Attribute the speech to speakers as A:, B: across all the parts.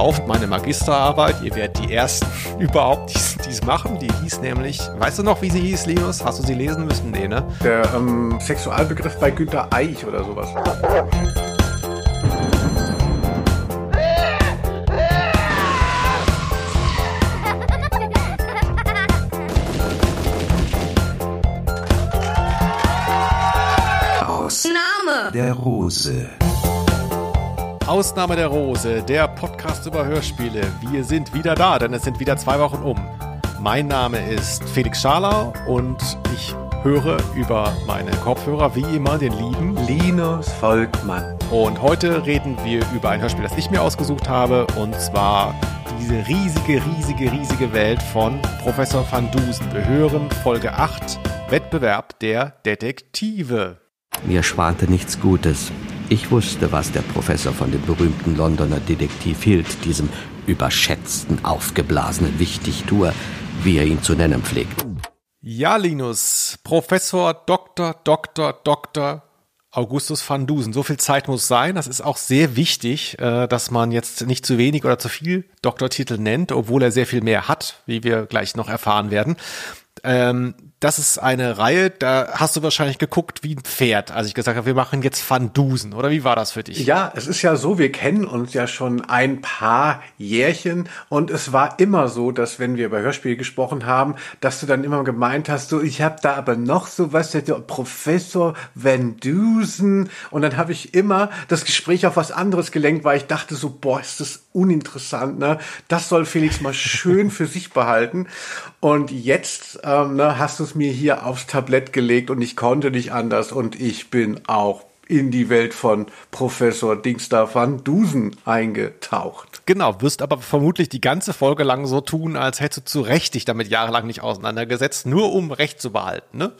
A: getauft, meine Magisterarbeit. Ihr werdet die ersten überhaupt, die es machen. Die hieß nämlich, weißt du noch, wie sie hieß, Linus? Hast du sie lesen müssen? Nee, ne?
B: Der ähm, Sexualbegriff bei Günter Eich oder sowas.
C: Ausnahme der Rose.
A: Ausnahme der Rose, der Podcast über Hörspiele. Wir sind wieder da, denn es sind wieder zwei Wochen um. Mein Name ist Felix Scharlau und ich höre über meine Kopfhörer wie immer den lieben
B: Linus Volkmann.
A: Und heute reden wir über ein Hörspiel, das ich mir ausgesucht habe, und zwar diese riesige, riesige, riesige Welt von Professor van Dusen. Wir hören Folge 8, Wettbewerb der Detektive.
C: Mir schwante nichts Gutes. Ich wusste, was der Professor von dem berühmten Londoner Detektiv hielt, diesem überschätzten, aufgeblasenen Wichtigtuer, wie er ihn zu nennen pflegt.
A: Ja, Linus, Professor Dr. Dr. Dr. Augustus van Dusen. So viel Zeit muss sein. Das ist auch sehr wichtig, äh, dass man jetzt nicht zu wenig oder zu viel Doktortitel nennt, obwohl er sehr viel mehr hat, wie wir gleich noch erfahren werden. Das ist eine Reihe, da hast du wahrscheinlich geguckt wie ein Pferd, als ich gesagt habe, wir machen jetzt Van Dusen. Oder wie war das für dich?
B: Ja, es ist ja so, wir kennen uns ja schon ein paar Jährchen und es war immer so, dass wenn wir über Hörspiel gesprochen haben, dass du dann immer gemeint hast, so ich habe da aber noch so was, der Professor Van Dusen und dann habe ich immer das Gespräch auf was anderes gelenkt, weil ich dachte so, boah, ist das uninteressant, ne? Das soll Felix mal schön für sich behalten und jetzt ähm, ne, hast du es mir hier aufs Tablett gelegt und ich konnte nicht anders und ich bin auch in die Welt von Professor Dingsda van Dusen eingetaucht.
A: Genau, wirst aber vermutlich die ganze Folge lang so tun, als hättest du zu Recht dich damit jahrelang nicht auseinandergesetzt, nur um Recht zu behalten, ne?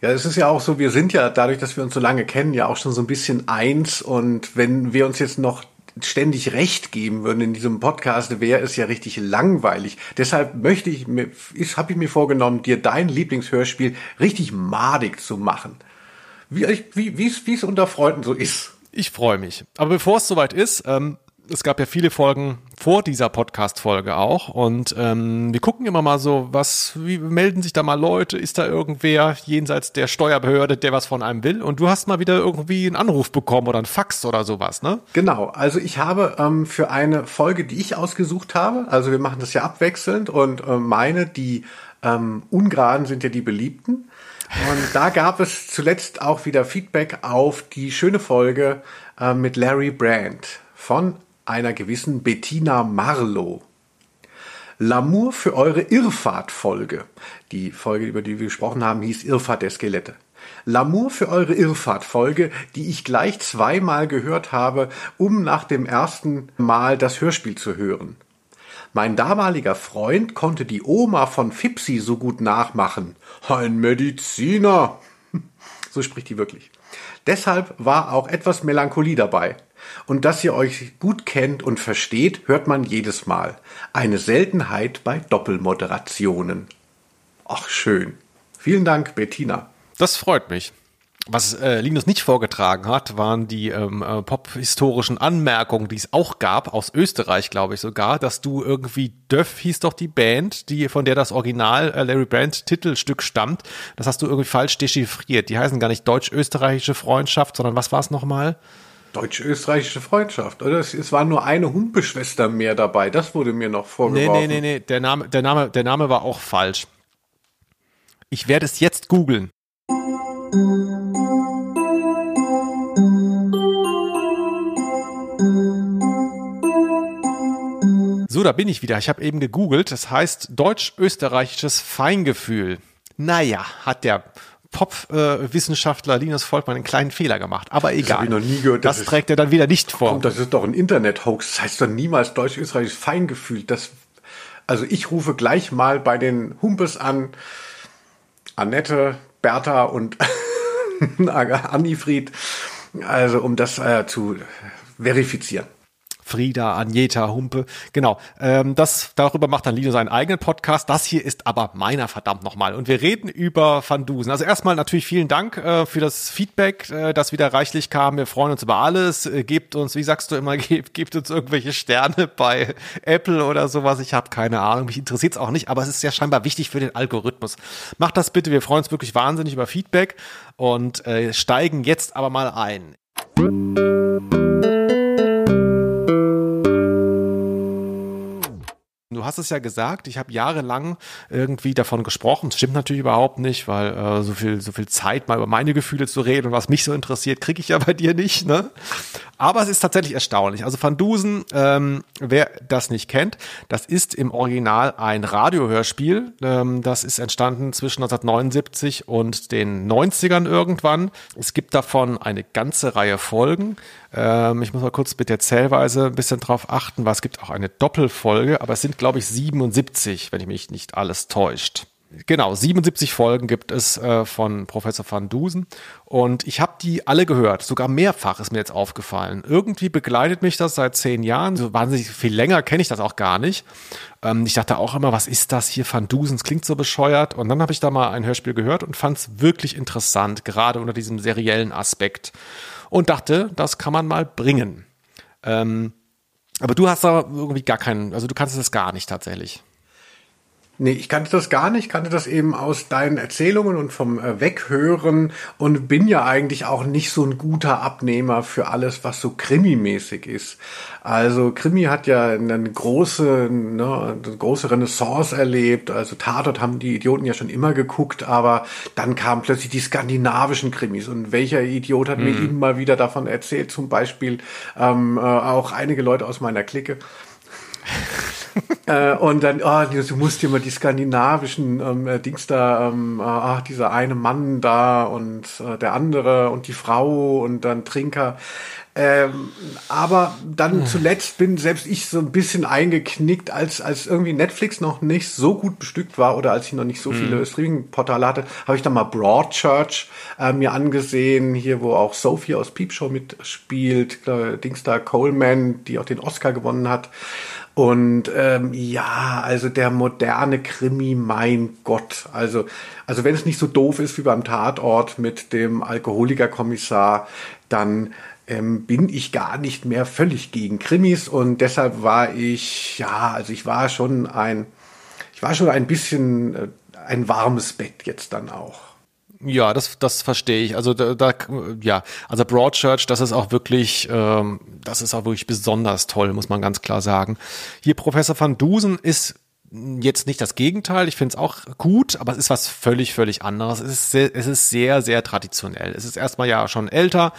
B: Ja, es ist ja auch so, wir sind ja dadurch, dass wir uns so lange kennen, ja auch schon so ein bisschen eins und wenn wir uns jetzt noch ständig Recht geben würden in diesem Podcast, wäre es ja richtig langweilig. Deshalb möchte ich mir, habe ich mir vorgenommen, dir dein Lieblingshörspiel richtig madig zu machen. Wie, wie, wie es unter Freunden so ist.
A: Ich freue mich. Aber bevor es soweit ist, ähm, es gab ja viele Folgen vor dieser Podcast-Folge auch und ähm, wir gucken immer mal so, was, wie melden sich da mal Leute, ist da irgendwer jenseits der Steuerbehörde, der was von einem will und du hast mal wieder irgendwie einen Anruf bekommen oder einen Fax oder sowas, ne?
B: Genau, also ich habe ähm, für eine Folge, die ich ausgesucht habe, also wir machen das ja abwechselnd und äh, meine, die ähm, ungeraden sind ja die beliebten. Und da gab es zuletzt auch wieder Feedback auf die schöne Folge äh, mit Larry Brand von einer gewissen Bettina Marlow. L'amour für eure Irrfahrt-Folge. Die Folge, über die wir gesprochen haben, hieß Irrfahrt der Skelette. L'amour für eure Irrfahrt-Folge, die ich gleich zweimal gehört habe, um nach dem ersten Mal das Hörspiel zu hören. Mein damaliger Freund konnte die Oma von Fipsi so gut nachmachen. Ein Mediziner. So spricht die wirklich. Deshalb war auch etwas Melancholie dabei. Und dass ihr euch gut kennt und versteht, hört man jedes Mal. Eine Seltenheit bei Doppelmoderationen. Ach schön. Vielen Dank, Bettina.
A: Das freut mich. Was äh, Linus nicht vorgetragen hat, waren die ähm, äh, pop-historischen Anmerkungen, die es auch gab, aus Österreich, glaube ich sogar, dass du irgendwie Döff hieß doch die Band, die von der das Original äh, Larry Brand Titelstück stammt. Das hast du irgendwie falsch dechiffriert. Die heißen gar nicht deutsch-österreichische Freundschaft, sondern was war es nochmal?
B: Deutsch-österreichische Freundschaft, oder? Es, es, war nur eine Humpeschwester mehr dabei. Das wurde mir noch vorgeworfen.
A: Nee, nee, nee, nee. Der Name, der Name, der Name war auch falsch. Ich werde es jetzt googeln. So, da bin ich wieder. Ich habe eben gegoogelt. Das heißt deutsch-österreichisches Feingefühl. Naja, hat der Pop-Wissenschaftler Linus Volkmann einen kleinen Fehler gemacht. Aber egal. Das,
B: ich noch nie gehört,
A: das, das trägt er dann wieder nicht vor.
B: Kommt, das ist doch ein Internet-Hoax. Das heißt doch niemals deutsch-österreichisches Feingefühl. Das, also ich rufe gleich mal bei den Humpes an. Annette, Bertha und Annifried. Also um das äh, zu verifizieren.
A: Frieda, Agneta, Humpe. Genau. Ähm, das, darüber macht dann Lino seinen eigenen Podcast. Das hier ist aber meiner, verdammt nochmal. Und wir reden über Van Dusen. Also erstmal natürlich vielen Dank äh, für das Feedback, äh, das wieder reichlich kam. Wir freuen uns über alles. Äh, gebt uns, wie sagst du immer, gebt, gebt uns irgendwelche Sterne bei Apple oder sowas. Ich habe keine Ahnung. Mich interessiert es auch nicht, aber es ist ja scheinbar wichtig für den Algorithmus. Macht das bitte. Wir freuen uns wirklich wahnsinnig über Feedback und äh, steigen jetzt aber mal ein. Du hast es ja gesagt, ich habe jahrelang irgendwie davon gesprochen. Das stimmt natürlich überhaupt nicht, weil äh, so viel so viel Zeit mal über meine Gefühle zu reden und was mich so interessiert, kriege ich ja bei dir nicht. Ne? Aber es ist tatsächlich erstaunlich. Also Van Dusen, ähm, wer das nicht kennt, das ist im Original ein Radiohörspiel. Ähm, das ist entstanden zwischen 1979 und den 90ern irgendwann. Es gibt davon eine ganze Reihe Folgen. Ähm, ich muss mal kurz mit der Zählweise ein bisschen drauf achten, weil es gibt auch eine Doppelfolge, aber es sind, glaube ich, 77, wenn ich mich nicht alles täuscht. Genau, 77 Folgen gibt es äh, von Professor van Dusen und ich habe die alle gehört, sogar mehrfach ist mir jetzt aufgefallen. Irgendwie begleitet mich das seit zehn Jahren, so wahnsinnig viel länger kenne ich das auch gar nicht. Ähm, ich dachte auch immer, was ist das hier, van Dusen, es klingt so bescheuert und dann habe ich da mal ein Hörspiel gehört und fand es wirklich interessant, gerade unter diesem seriellen Aspekt und dachte, das kann man mal bringen. Ähm, aber du hast da irgendwie gar keinen, also du kannst es gar nicht tatsächlich.
B: Nee, ich kannte das gar nicht, kannte das eben aus deinen Erzählungen und vom äh, Weghören und bin ja eigentlich auch nicht so ein guter Abnehmer für alles, was so krimimäßig ist. Also Krimi hat ja eine große, ne, eine große Renaissance erlebt. Also Tatort haben die Idioten ja schon immer geguckt, aber dann kamen plötzlich die skandinavischen Krimis. Und welcher Idiot hat mhm. mir immer wieder davon erzählt? Zum Beispiel ähm, äh, auch einige Leute aus meiner Clique. äh, und dann, oh, du musst dir mal die skandinavischen ähm, äh, Dings da, ähm, äh, ach, dieser eine Mann da und äh, der andere und die Frau und dann Trinker. Ähm, aber dann hm. zuletzt bin selbst ich so ein bisschen eingeknickt, als, als irgendwie Netflix noch nicht so gut bestückt war oder als ich noch nicht so viele hm. Streaming-Portale hatte, habe ich dann mal Broadchurch äh, mir angesehen, hier wo auch Sophie aus Peep Show mitspielt, äh, Dings da Coleman, die auch den Oscar gewonnen hat. Und ähm, ja, also der moderne Krimi, mein Gott. Also, also wenn es nicht so doof ist wie beim Tatort mit dem Alkoholikerkommissar, dann ähm, bin ich gar nicht mehr völlig gegen Krimis und deshalb war ich, ja, also ich war schon ein, ich war schon ein bisschen äh, ein warmes Bett jetzt dann auch.
A: Ja, das, das verstehe ich. Also da, da ja, also Broadchurch, das ist auch wirklich, ähm, das ist auch wirklich besonders toll, muss man ganz klar sagen. Hier Professor van Dusen ist jetzt nicht das Gegenteil. Ich finde es auch gut, aber es ist was völlig, völlig anderes. Es ist sehr, es ist sehr, sehr traditionell. Es ist erstmal ja schon älter.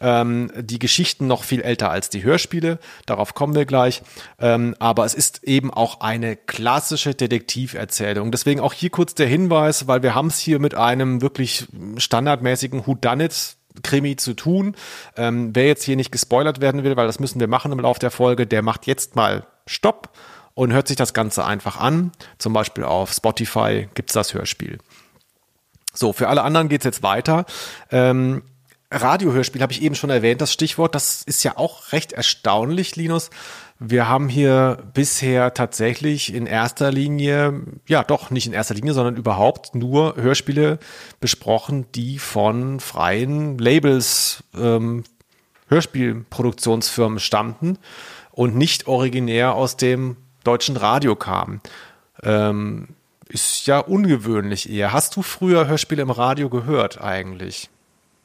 A: Ähm, die Geschichten noch viel älter als die Hörspiele. Darauf kommen wir gleich. Ähm, aber es ist eben auch eine klassische Detektiverzählung. Deswegen auch hier kurz der Hinweis, weil wir haben es hier mit einem wirklich standardmäßigen Whodunit Krimi zu tun. Ähm, wer jetzt hier nicht gespoilert werden will, weil das müssen wir machen im Laufe der Folge, der macht jetzt mal Stopp und hört sich das Ganze einfach an. Zum Beispiel auf Spotify gibt es das Hörspiel. So, für alle anderen geht es jetzt weiter. Ähm, Radiohörspiel habe ich eben schon erwähnt, das Stichwort. Das ist ja auch recht erstaunlich, Linus. Wir haben hier bisher tatsächlich in erster Linie, ja doch nicht in erster Linie, sondern überhaupt nur Hörspiele besprochen, die von freien Labels, ähm, Hörspielproduktionsfirmen stammten und nicht originär aus dem deutschen Radio kam. Ähm, ist ja ungewöhnlich eher. Hast du früher Hörspiele im Radio gehört eigentlich?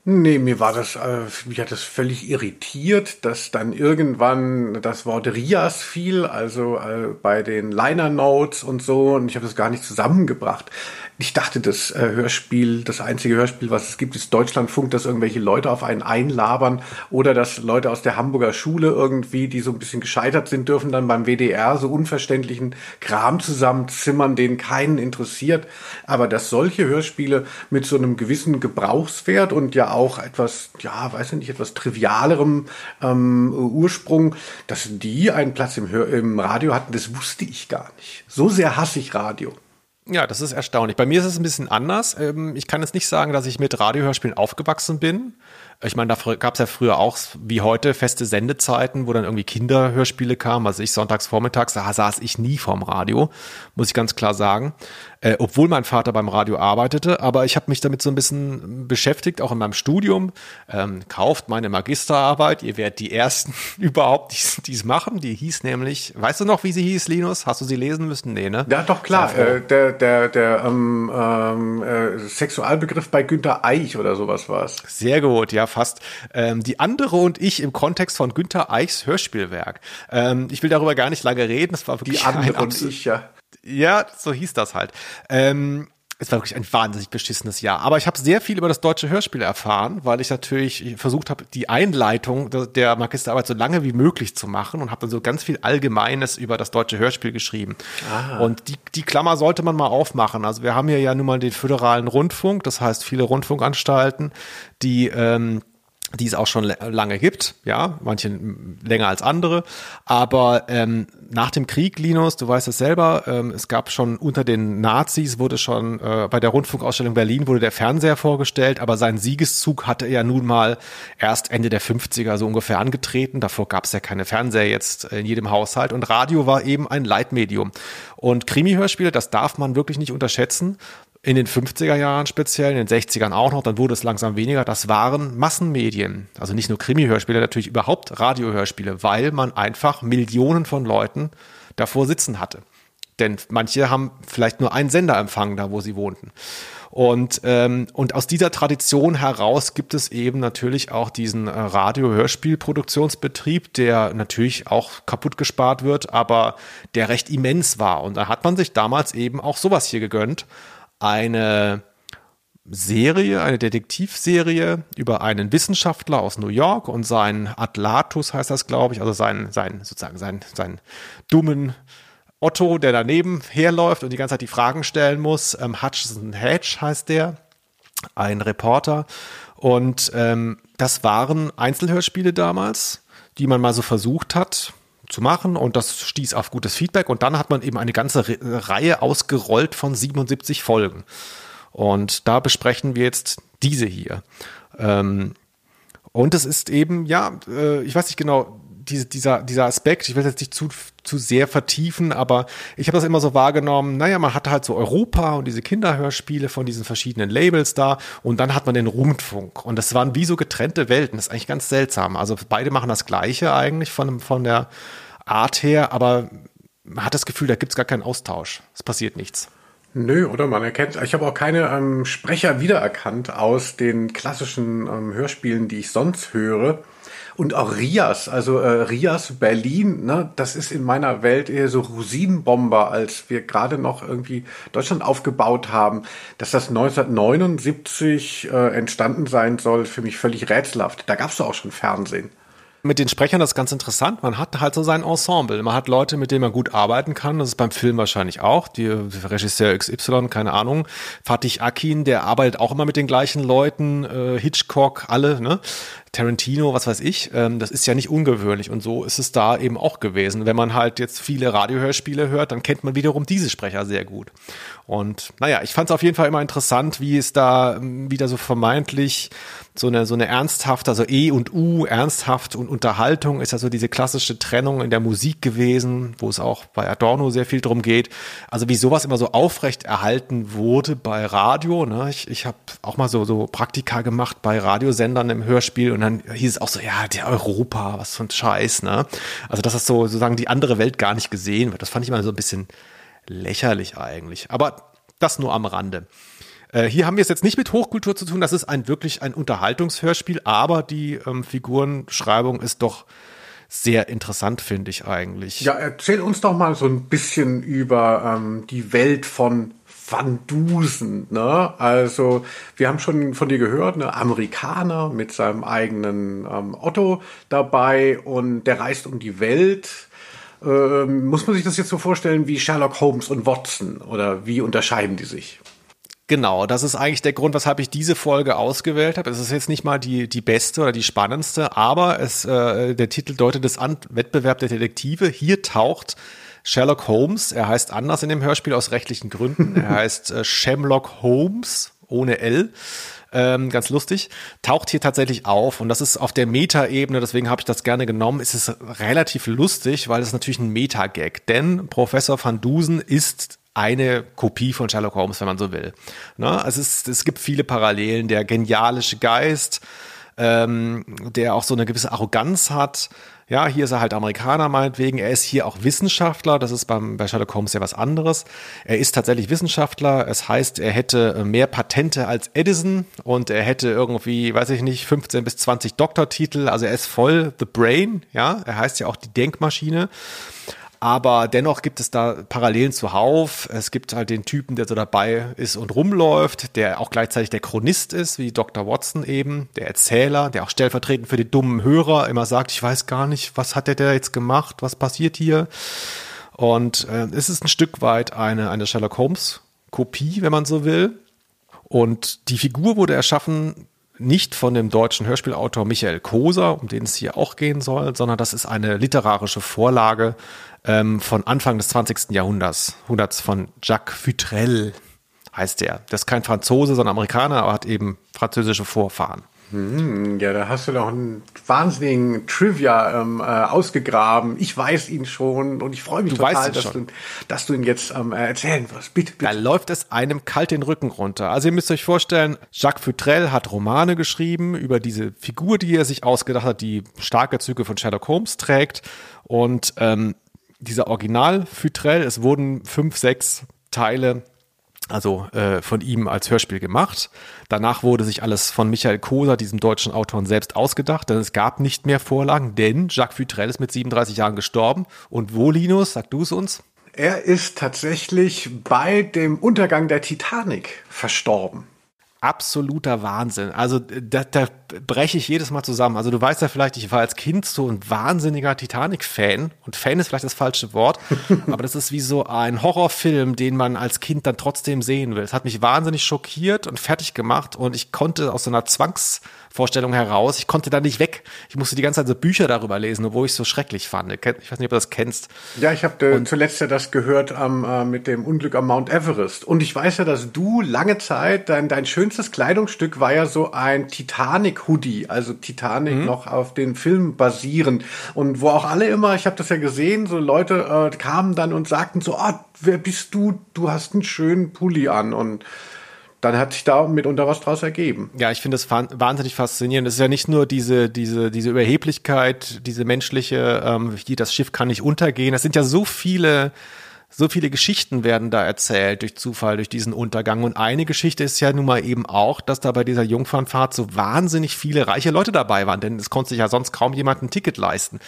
B: Nee, mir war das, äh, mich hat das völlig irritiert, dass dann irgendwann das Wort Rias fiel, also äh, bei den Liner Notes und so, und ich habe das gar nicht zusammengebracht ich dachte, das äh, Hörspiel, das einzige Hörspiel, was es gibt, ist Deutschlandfunk, dass irgendwelche Leute auf einen einlabern oder dass Leute aus der Hamburger Schule irgendwie, die so ein bisschen gescheitert sind, dürfen dann beim WDR so unverständlichen Kram zusammenzimmern, den keinen interessiert. Aber dass solche Hörspiele mit so einem gewissen Gebrauchswert und ja auch etwas, ja, weiß ich nicht, etwas trivialerem ähm, Ursprung, dass die einen Platz im, im Radio hatten, das wusste ich gar nicht. So sehr hasse ich Radio.
A: Ja, das ist erstaunlich. Bei mir ist es ein bisschen anders. Ähm, ich kann jetzt nicht sagen, dass ich mit Radiohörspielen aufgewachsen bin. Ich meine, da gab es ja früher auch wie heute feste Sendezeiten, wo dann irgendwie Kinderhörspiele kamen. Also ich sonntags vormittags, da saß ich nie vorm Radio, muss ich ganz klar sagen äh, obwohl mein Vater beim Radio arbeitete. Aber ich habe mich damit so ein bisschen beschäftigt, auch in meinem Studium. Ähm, kauft meine Magisterarbeit. Ihr werdet die ersten überhaupt, die es machen. Die hieß nämlich, weißt du noch, wie sie hieß, Linus? Hast du sie lesen müssen? Nee, ne?
B: Ja, doch klar. Äh, der der, der ähm, ähm, äh, Sexualbegriff bei Günter Eich oder sowas war es.
A: Sehr gut, ja, fast. Ähm, die andere und ich im Kontext von Günter Eichs Hörspielwerk. Ähm, ich will darüber gar nicht lange reden. Das war wirklich
B: die andere und ich, ja.
A: Ja, so hieß das halt. Ähm, es war wirklich ein wahnsinnig beschissenes Jahr. Aber ich habe sehr viel über das deutsche Hörspiel erfahren, weil ich natürlich versucht habe, die Einleitung der Magisterarbeit so lange wie möglich zu machen und habe dann so ganz viel Allgemeines über das deutsche Hörspiel geschrieben. Ah. Und die, die Klammer sollte man mal aufmachen. Also wir haben hier ja nun mal den föderalen Rundfunk, das heißt viele Rundfunkanstalten, die ähm, die es auch schon lange gibt, ja, manche länger als andere. Aber ähm, nach dem Krieg, Linus, du weißt es selber, ähm, es gab schon unter den Nazis wurde schon äh, bei der Rundfunkausstellung Berlin wurde der Fernseher vorgestellt, aber seinen Siegeszug hatte er nun mal erst Ende der 50er so ungefähr angetreten. Davor gab es ja keine Fernseher jetzt in jedem Haushalt und Radio war eben ein Leitmedium. Und Krimi-Hörspiele, das darf man wirklich nicht unterschätzen in den 50er Jahren speziell, in den 60ern auch noch, dann wurde es langsam weniger, das waren Massenmedien. Also nicht nur Krimi-Hörspiele, natürlich überhaupt Radiohörspiele, weil man einfach Millionen von Leuten davor sitzen hatte. Denn manche haben vielleicht nur einen Sender empfangen, da wo sie wohnten. Und, ähm, und aus dieser Tradition heraus gibt es eben natürlich auch diesen äh, Radio-Hörspiel-Produktionsbetrieb, der natürlich auch kaputt gespart wird, aber der recht immens war. Und da hat man sich damals eben auch sowas hier gegönnt eine Serie, eine Detektivserie über einen Wissenschaftler aus New York und seinen Atlatus heißt das, glaube ich, also seinen, seinen, sozusagen seinen, seinen dummen Otto, der daneben herläuft und die ganze Zeit die Fragen stellen muss. Ähm, Hutchison Hedge heißt der, ein Reporter. Und ähm, das waren Einzelhörspiele damals, die man mal so versucht hat zu machen und das stieß auf gutes Feedback und dann hat man eben eine ganze Re Reihe ausgerollt von 77 Folgen. Und da besprechen wir jetzt diese hier. Ähm, und es ist eben, ja, äh, ich weiß nicht genau, diese, dieser, dieser Aspekt, ich will jetzt nicht zu, zu sehr vertiefen, aber ich habe das immer so wahrgenommen, naja, man hatte halt so Europa und diese Kinderhörspiele von diesen verschiedenen Labels da und dann hat man den Rundfunk und das waren wie so getrennte Welten, das ist eigentlich ganz seltsam. Also beide machen das Gleiche eigentlich von, von der Art her, aber man hat das Gefühl, da gibt es gar keinen Austausch. Es passiert nichts.
B: Nö, oder man erkennt, ich habe auch keine ähm, Sprecher wiedererkannt aus den klassischen ähm, Hörspielen, die ich sonst höre. Und auch Rias, also äh, Rias Berlin, ne, das ist in meiner Welt eher so Rosinenbomber, als wir gerade noch irgendwie Deutschland aufgebaut haben. Dass das 1979 äh, entstanden sein soll, für mich völlig rätselhaft. Da gab es doch auch schon Fernsehen
A: mit den Sprechern das ist ganz interessant. Man hat halt so sein Ensemble. Man hat Leute, mit denen man gut arbeiten kann. Das ist beim Film wahrscheinlich auch. Die Regisseur XY, keine Ahnung. Fatih Akin, der arbeitet auch immer mit den gleichen Leuten. Äh, Hitchcock, alle, ne? Tarantino, was weiß ich. Ähm, das ist ja nicht ungewöhnlich. Und so ist es da eben auch gewesen. Wenn man halt jetzt viele Radiohörspiele hört, dann kennt man wiederum diese Sprecher sehr gut. Und naja, ich fand es auf jeden Fall immer interessant, wie es da ähm, wieder so vermeintlich so eine, so eine ernsthafte, also E und U, ernsthaft und Unterhaltung ist ja so diese klassische Trennung in der Musik gewesen, wo es auch bei Adorno sehr viel drum geht. Also wie sowas immer so aufrecht erhalten wurde bei Radio. Ne? Ich, ich habe auch mal so, so Praktika gemacht bei Radiosendern im Hörspiel und dann hieß es auch so, ja, der Europa, was für ein Scheiß. Ne? Also dass das so sozusagen die andere Welt gar nicht gesehen wird. Das fand ich mal so ein bisschen lächerlich eigentlich. Aber das nur am Rande. Äh, hier haben wir es jetzt nicht mit Hochkultur zu tun, das ist ein wirklich ein Unterhaltungshörspiel, aber die ähm, Figurenschreibung ist doch sehr interessant, finde ich eigentlich.
B: Ja, erzähl uns doch mal so ein bisschen über ähm, die Welt von Van Dusen, ne? Also, wir haben schon von dir gehört, ne? Amerikaner mit seinem eigenen ähm, Otto dabei und der reist um die Welt. Ähm, muss man sich das jetzt so vorstellen wie Sherlock Holmes und Watson oder wie unterscheiden die sich?
A: Genau, das ist eigentlich der Grund, weshalb ich diese Folge ausgewählt habe. Es ist jetzt nicht mal die, die beste oder die spannendste, aber es, äh, der Titel deutet es an, Wettbewerb der Detektive. Hier taucht Sherlock Holmes, er heißt anders in dem Hörspiel aus rechtlichen Gründen. Er heißt äh, Shamlock Holmes ohne L. Ähm, ganz lustig, taucht hier tatsächlich auf und das ist auf der Meta-Ebene, deswegen habe ich das gerne genommen, ist es relativ lustig, weil es natürlich ein Meta-Gag, denn Professor Van Dusen ist eine Kopie von Sherlock Holmes, wenn man so will. Ne? Es, ist, es gibt viele Parallelen, der genialische Geist, ähm, der auch so eine gewisse Arroganz hat, ja, hier ist er halt Amerikaner meinetwegen. Er ist hier auch Wissenschaftler. Das ist beim, bei Sherlock Holmes ja was anderes. Er ist tatsächlich Wissenschaftler. Es heißt, er hätte mehr Patente als Edison und er hätte irgendwie, weiß ich nicht, 15 bis 20 Doktortitel. Also er ist voll the brain. Ja, er heißt ja auch die Denkmaschine. Aber dennoch gibt es da Parallelen zuhauf. Es gibt halt den Typen, der so dabei ist und rumläuft, der auch gleichzeitig der Chronist ist, wie Dr. Watson eben, der Erzähler, der auch stellvertretend für die dummen Hörer immer sagt, ich weiß gar nicht, was hat der da jetzt gemacht, was passiert hier. Und äh, es ist ein Stück weit eine, eine Sherlock Holmes Kopie, wenn man so will. Und die Figur wurde erschaffen nicht von dem deutschen Hörspielautor Michael Koser, um den es hier auch gehen soll, sondern das ist eine literarische Vorlage ähm, von Anfang des 20. Jahrhunderts, Jahrhunderts von Jacques Futrell heißt der. Der ist kein Franzose, sondern Amerikaner, aber hat eben französische Vorfahren.
B: Hm, ja, da hast du doch einen wahnsinnigen Trivia ähm, äh, ausgegraben. Ich weiß ihn schon und ich freue mich
A: du
B: total, dass du, dass du ihn jetzt ähm, erzählen wirst. Bitte, bitte.
A: Da läuft es einem kalt den Rücken runter. Also ihr müsst euch vorstellen, Jacques Futrell hat Romane geschrieben über diese Figur, die er sich ausgedacht hat, die starke Züge von Sherlock Holmes trägt. Und ähm, dieser Original Futrell, es wurden fünf, sechs Teile also äh, von ihm als Hörspiel gemacht. Danach wurde sich alles von Michael Koser, diesem deutschen Autor, selbst ausgedacht, denn es gab nicht mehr Vorlagen, denn Jacques Futrell ist mit 37 Jahren gestorben. Und wo, Linus, sag du es uns?
B: Er ist tatsächlich bei dem Untergang der Titanic verstorben
A: absoluter Wahnsinn. Also da, da breche ich jedes Mal zusammen. Also du weißt ja vielleicht, ich war als Kind so ein wahnsinniger Titanic-Fan und Fan ist vielleicht das falsche Wort, aber das ist wie so ein Horrorfilm, den man als Kind dann trotzdem sehen will. Es hat mich wahnsinnig schockiert und fertig gemacht und ich konnte aus so einer Zwangs Vorstellung heraus. Ich konnte da nicht weg. Ich musste die ganze Zeit so Bücher darüber lesen, obwohl ich es so schrecklich fand. Ich weiß nicht, ob du das kennst.
B: Ja, ich habe äh, zuletzt ja das gehört ähm, äh, mit dem Unglück am Mount Everest. Und ich weiß ja, dass du lange Zeit, dein, dein schönstes Kleidungsstück war ja so ein Titanic-Hoodie, also Titanic mhm. noch auf den Film basierend. Und wo auch alle immer, ich habe das ja gesehen, so Leute äh, kamen dann und sagten so, ah, wer bist du? Du hast einen schönen Pulli an. Und dann hat sich da mitunter was draus ergeben.
A: Ja, ich finde das wahnsinnig faszinierend. Es ist ja nicht nur diese, diese, diese Überheblichkeit, diese menschliche, ähm, das Schiff kann nicht untergehen. Es sind ja so viele so viele Geschichten werden da erzählt durch Zufall, durch diesen Untergang. Und eine Geschichte ist ja nun mal eben auch, dass da bei dieser Jungfernfahrt so wahnsinnig viele reiche Leute dabei waren, denn es konnte sich ja sonst kaum jemand ein Ticket leisten.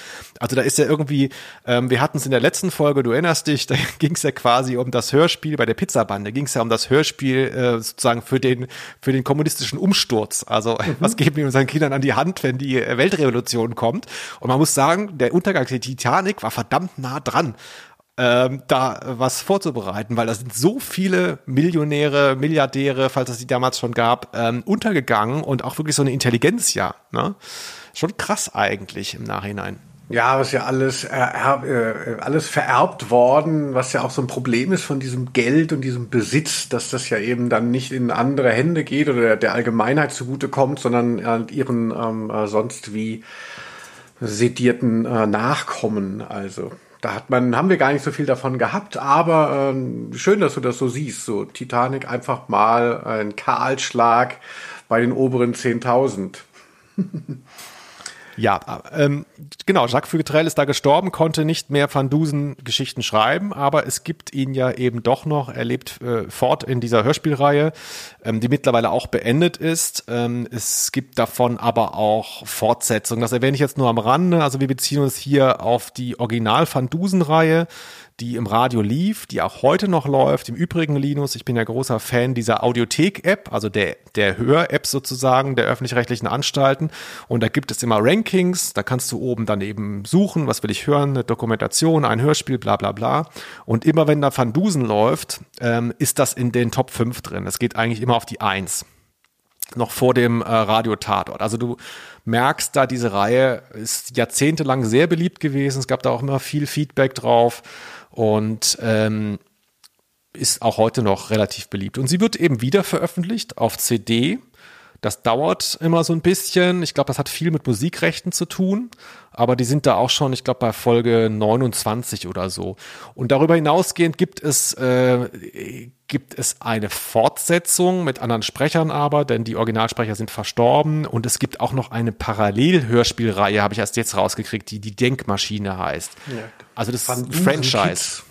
A: Also da ist ja irgendwie, ähm, wir hatten es in der letzten Folge, du erinnerst dich, da ging es ja quasi um das Hörspiel bei der Pizzabande, ging es ja um das Hörspiel äh, sozusagen für den, für den kommunistischen Umsturz. Also mhm. was geben wir unseren Kindern an die Hand, wenn die Weltrevolution kommt? Und man muss sagen, der Untergang der Titanic war verdammt nah dran ähm, da was vorzubereiten, weil da sind so viele Millionäre, Milliardäre, falls es die damals schon gab, ähm, untergegangen und auch wirklich so eine Intelligenz ja. Ne? Schon krass eigentlich im Nachhinein.
B: Ja, was ja alles, ererb, äh, alles vererbt worden, was ja auch so ein Problem ist von diesem Geld und diesem Besitz, dass das ja eben dann nicht in andere Hände geht oder der Allgemeinheit zugutekommt, sondern äh, ihren ähm, äh, sonst wie sedierten äh, Nachkommen. Also da hat man, haben wir gar nicht so viel davon gehabt, aber ähm, schön, dass du das so siehst. So Titanic einfach mal ein Kahlschlag bei den oberen 10.000.
A: Ja, ähm, genau, Jacques Fugetrell ist da gestorben, konnte nicht mehr Van Dusen Geschichten schreiben, aber es gibt ihn ja eben doch noch, er lebt äh, fort in dieser Hörspielreihe, ähm, die mittlerweile auch beendet ist. Ähm, es gibt davon aber auch Fortsetzungen, das erwähne ich jetzt nur am Rande, also wir beziehen uns hier auf die Original Van Dusen Reihe, die im Radio lief, die auch heute noch läuft. Im Übrigen, Linus, ich bin ja großer Fan dieser Audiothek-App, also der, der Hör-App sozusagen der öffentlich-rechtlichen Anstalten. Und da gibt es immer Rankings, da kannst du oben dann eben suchen, was will ich hören, eine Dokumentation, ein Hörspiel, bla bla bla. Und immer wenn da Van Dusen läuft, ähm, ist das in den Top 5 drin. Es geht eigentlich immer auf die 1 noch vor dem äh, Radio-Tatort. Also du merkst da, diese Reihe ist jahrzehntelang sehr beliebt gewesen. Es gab da auch immer viel Feedback drauf. Und ähm, ist auch heute noch relativ beliebt. Und sie wird eben wieder veröffentlicht auf CD. Das dauert immer so ein bisschen. Ich glaube, das hat viel mit Musikrechten zu tun. Aber die sind da auch schon, ich glaube, bei Folge 29 oder so. Und darüber hinausgehend gibt es, äh, gibt es eine Fortsetzung mit anderen Sprechern aber, denn die Originalsprecher sind verstorben. Und es gibt auch noch eine Parallelhörspielreihe, habe ich erst jetzt rausgekriegt, die die Denkmaschine heißt. Ja. Also das ist ein Franchise.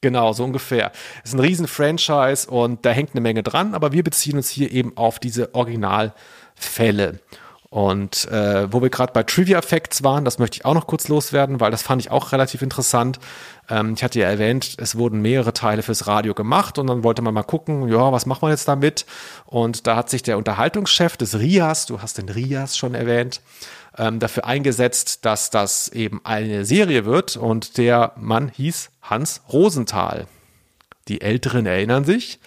A: Genau, so ungefähr. Es ist ein riesen Franchise und da hängt eine Menge dran, aber wir beziehen uns hier eben auf diese Originalfälle. Und äh, wo wir gerade bei Trivia Facts waren, das möchte ich auch noch kurz loswerden, weil das fand ich auch relativ interessant. Ähm, ich hatte ja erwähnt, es wurden mehrere Teile fürs Radio gemacht und dann wollte man mal gucken, ja, was macht man jetzt damit? Und da hat sich der Unterhaltungschef des RIAS, du hast den RIAS schon erwähnt, ähm, dafür eingesetzt, dass das eben eine Serie wird. Und der Mann hieß Hans Rosenthal. Die Älteren erinnern sich.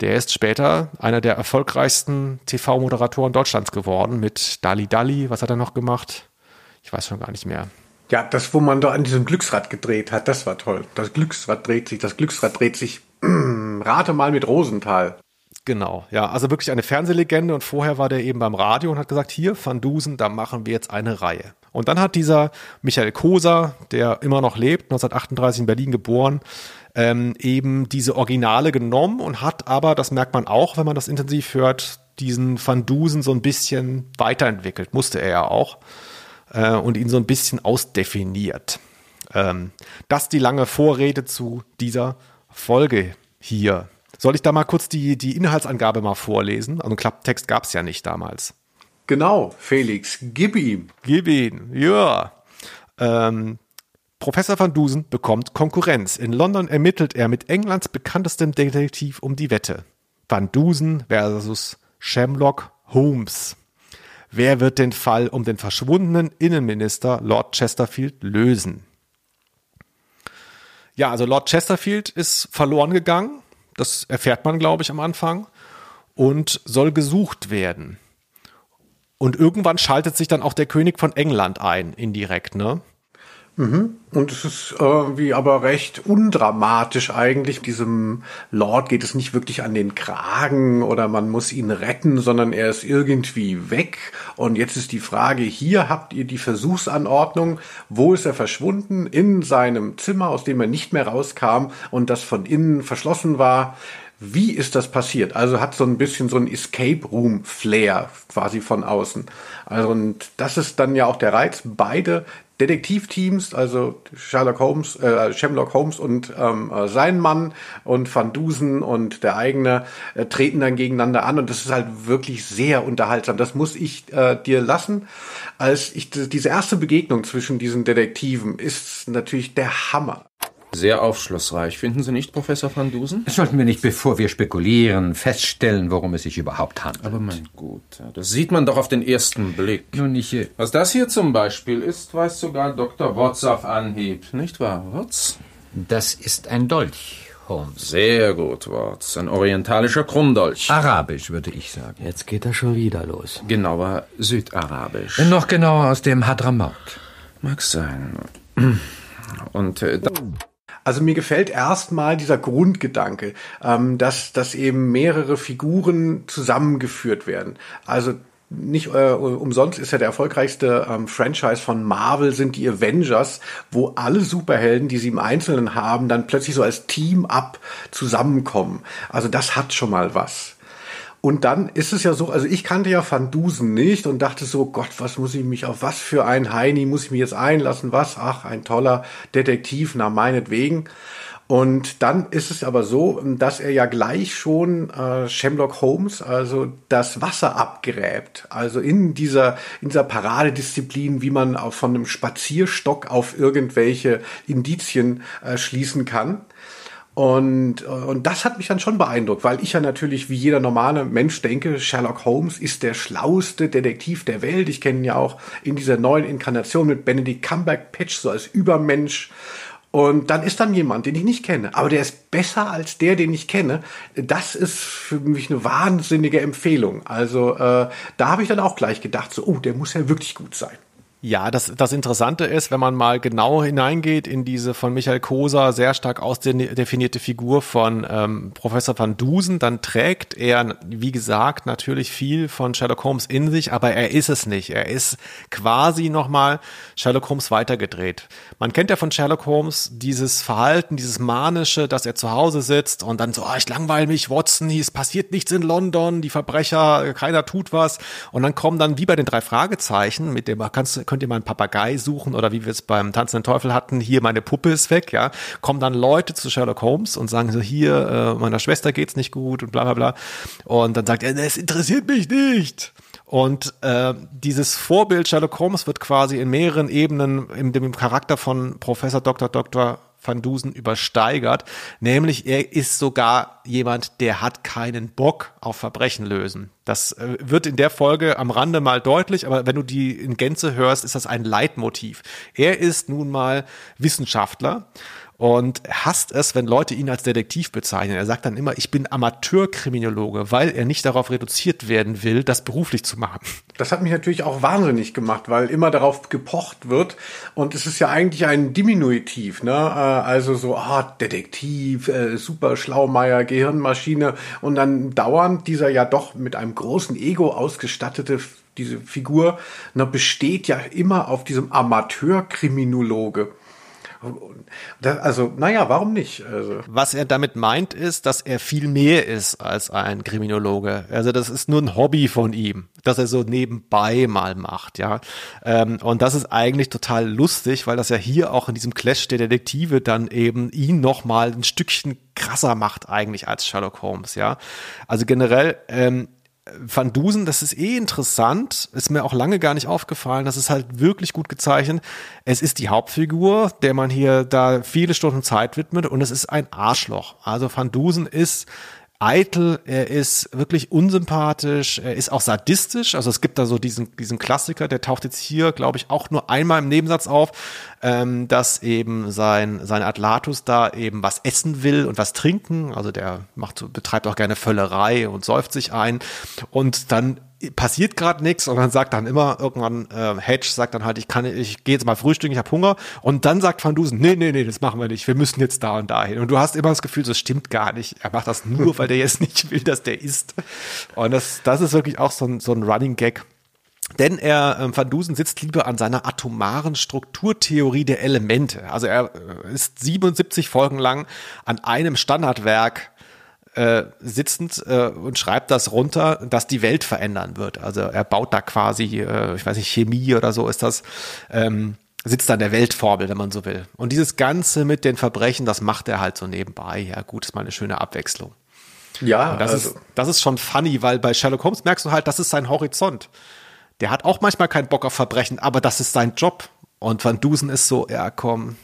A: Der ist später einer der erfolgreichsten TV-Moderatoren Deutschlands geworden mit Dali Dali. Was hat er noch gemacht? Ich weiß schon gar nicht mehr.
B: Ja, das, wo man da an diesem Glücksrad gedreht hat, das war toll. Das Glücksrad dreht sich, das Glücksrad dreht sich. Rate mal mit Rosenthal.
A: Genau, ja, also wirklich eine Fernsehlegende und vorher war der eben beim Radio und hat gesagt, hier, Van Dusen, da machen wir jetzt eine Reihe. Und dann hat dieser Michael Koser, der immer noch lebt, 1938 in Berlin geboren, ähm, eben diese Originale genommen und hat aber, das merkt man auch, wenn man das intensiv hört, diesen Van Dusen so ein bisschen weiterentwickelt, musste er ja auch, äh, und ihn so ein bisschen ausdefiniert. Ähm, das die lange Vorrede zu dieser Folge hier. Soll ich da mal kurz die, die Inhaltsangabe mal vorlesen? Also einen Klapptext gab es ja nicht damals.
B: Genau, Felix, gib ihm.
A: Gib ihn, ja. Ähm, Professor van Dusen bekommt Konkurrenz. In London ermittelt er mit Englands bekanntestem Detektiv um die Wette. Van Dusen versus Shamlock Holmes. Wer wird den Fall um den verschwundenen Innenminister Lord Chesterfield lösen? Ja, also Lord Chesterfield ist verloren gegangen das erfährt man, glaube ich, am Anfang. Und soll gesucht werden. Und irgendwann schaltet sich dann auch der König von England ein, indirekt, ne?
B: Mhm. Und es ist irgendwie aber recht undramatisch eigentlich. Diesem Lord geht es nicht wirklich an den Kragen oder man muss ihn retten, sondern er ist irgendwie weg. Und jetzt ist die Frage, hier habt ihr die Versuchsanordnung. Wo ist er verschwunden? In seinem Zimmer, aus dem er nicht mehr rauskam und das von innen verschlossen war. Wie ist das passiert? Also hat so ein bisschen so ein Escape Room Flair quasi von außen. Also und das ist dann ja auch der Reiz. Beide Detektivteams, also Sherlock Holmes, äh, Sherlock Holmes und ähm, äh, sein Mann und Van Dusen und der eigene äh, treten dann gegeneinander an und das ist halt wirklich sehr unterhaltsam. Das muss ich äh, dir lassen. Als ich diese erste Begegnung zwischen diesen Detektiven ist natürlich der Hammer.
D: Sehr aufschlussreich, finden Sie nicht, Professor van Dusen?
C: Sollten wir nicht, bevor wir spekulieren, feststellen, worum es sich überhaupt handelt.
D: Aber mein Guter, das sieht man doch auf den ersten Blick.
C: Nun, ich... Äh
D: Was das hier zum Beispiel ist, weiß sogar Dr. Watts auf Anhieb. Nicht wahr, Watts?
C: Das ist ein Dolch. Holmes.
D: Sehr gut, Watts. Ein orientalischer Krummdolch.
C: Arabisch, würde ich sagen.
A: Jetzt geht er schon wieder los.
D: Genauer Südarabisch.
C: Noch genauer aus dem Hadramaut.
D: Mag sein. Und äh,
B: also mir gefällt erstmal dieser Grundgedanke, ähm, dass, dass eben mehrere Figuren zusammengeführt werden. Also nicht äh, umsonst ist ja der erfolgreichste ähm, Franchise von Marvel sind die Avengers, wo alle Superhelden, die sie im Einzelnen haben, dann plötzlich so als Team-up zusammenkommen. Also das hat schon mal was. Und dann ist es ja so, also ich kannte ja Van Dusen nicht und dachte so, Gott, was muss ich mich auf was für ein Heini muss ich mich jetzt einlassen? Was? Ach, ein toller Detektiv, na meinetwegen. Und dann ist es aber so, dass er ja gleich schon äh, Shamlock Holmes, also das Wasser abgräbt. Also in dieser, in dieser Paradedisziplin, wie man auch von einem Spazierstock auf irgendwelche Indizien äh, schließen kann. Und, und das hat mich dann schon beeindruckt, weil ich ja natürlich wie jeder normale Mensch denke, Sherlock Holmes ist der schlauste Detektiv der Welt. Ich kenne ihn ja auch in dieser neuen Inkarnation mit Benedict Cumberbatch so als Übermensch. Und dann ist dann jemand, den ich nicht kenne, aber der ist besser als der, den ich kenne. Das ist für mich eine wahnsinnige Empfehlung. Also äh, da habe ich dann auch gleich gedacht, so, oh, der muss ja wirklich gut sein.
A: Ja, das, das Interessante ist, wenn man mal genau hineingeht in diese von Michael Koser sehr stark ausdefinierte Figur von ähm, Professor van Dusen, dann trägt er, wie gesagt, natürlich viel von Sherlock Holmes in sich, aber er ist es nicht. Er ist quasi nochmal Sherlock Holmes weitergedreht. Man kennt ja von Sherlock Holmes dieses Verhalten, dieses manische, dass er zu Hause sitzt und dann so, ah, ich langweile mich, Watson, es passiert nichts in London, die Verbrecher, keiner tut was. Und dann kommen dann wie bei den drei Fragezeichen, mit dem kannst könnt ihr mal einen Papagei suchen oder wie wir es beim Tanzenden Teufel hatten, hier meine Puppe ist weg, ja, kommen dann Leute zu Sherlock Holmes und sagen so, hier, äh, meiner Schwester geht's nicht gut und bla bla bla. Und dann sagt er, es interessiert mich nicht. Und äh, dieses Vorbild Sherlock Holmes wird quasi in mehreren Ebenen in dem Charakter von Professor Dr. Dr. Van Dusen übersteigert. Nämlich er ist sogar jemand, der hat keinen Bock auf Verbrechen lösen. Das äh, wird in der Folge am Rande mal deutlich, aber wenn du die in Gänze hörst, ist das ein Leitmotiv. Er ist nun mal Wissenschaftler und hasst es, wenn Leute ihn als Detektiv bezeichnen. Er sagt dann immer, ich bin Amateurkriminologe, weil er nicht darauf reduziert werden will, das beruflich zu machen.
B: Das hat mich natürlich auch wahnsinnig gemacht, weil immer darauf gepocht wird und es ist ja eigentlich ein Diminutiv, ne? Äh, also so, ah, Detektiv, äh, super Schlaumeier, Gehirnmaschine und dann dauernd dieser ja doch mit einem großen Ego ausgestattete diese Figur ne, besteht ja immer auf diesem Amateurkriminologe. Also, naja, warum nicht? Also.
A: Was er damit meint, ist, dass er viel mehr ist als ein Kriminologe. Also das ist nur ein Hobby von ihm, dass er so nebenbei mal macht, ja. Ähm, und das ist eigentlich total lustig, weil das ja hier auch in diesem Clash der Detektive dann eben ihn noch mal ein Stückchen krasser macht eigentlich als Sherlock Holmes, ja. Also generell ähm, Van Dusen, das ist eh interessant, ist mir auch lange gar nicht aufgefallen, das ist halt wirklich gut gezeichnet. Es ist die Hauptfigur, der man hier da viele Stunden Zeit widmet und es ist ein Arschloch. Also Van Dusen ist eitel, er ist wirklich unsympathisch, er ist auch sadistisch. Also es gibt da so diesen, diesen Klassiker, der taucht jetzt hier, glaube ich, auch nur einmal im Nebensatz auf, ähm, dass eben sein, sein Atlatus da eben was essen will und was trinken. Also der macht, betreibt auch gerne Völlerei und säuft sich ein. Und dann passiert gerade nichts und dann sagt dann immer irgendwann äh, Hedge sagt dann halt ich kann ich gehe jetzt mal frühstücken ich habe Hunger. Und dann sagt Van Dusen nee nee nee das machen wir nicht. Wir müssen jetzt da und dahin. Und du hast immer das Gefühl das stimmt gar nicht. Er macht das nur weil der jetzt nicht will dass der isst. Und das das ist wirklich auch so ein so ein Running Gag denn er, äh, Van Dusen sitzt lieber an seiner atomaren Strukturtheorie der Elemente. Also er äh, ist 77 Folgen lang an einem Standardwerk äh, sitzend äh, und schreibt das runter, dass die Welt verändern wird. Also er baut da quasi, äh, ich weiß nicht, Chemie oder so ist das, ähm, sitzt an der Weltformel, wenn man so will. Und dieses Ganze mit den Verbrechen, das macht er halt so nebenbei. Ja, gut, ist mal eine schöne Abwechslung. Ja, und das also. ist das ist schon funny, weil bei Sherlock Holmes merkst du halt, das ist sein Horizont. Der hat auch manchmal keinen Bock auf Verbrechen, aber das ist sein Job. Und Van Dusen ist so, ja komm,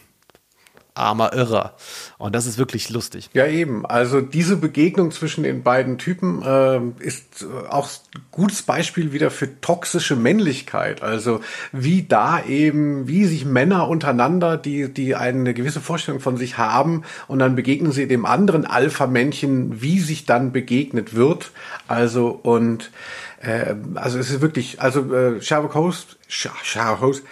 A: armer Irrer. Und das ist wirklich lustig.
B: Ja, eben. Also diese Begegnung zwischen den beiden Typen äh, ist auch gutes Beispiel wieder für toxische Männlichkeit. Also wie da eben, wie sich Männer untereinander, die, die eine gewisse Vorstellung von sich haben und dann begegnen sie dem anderen Alpha-Männchen, wie sich dann begegnet wird. Also und äh, also es ist wirklich, also äh, Sherlock Holmes, Sherlock Holmes,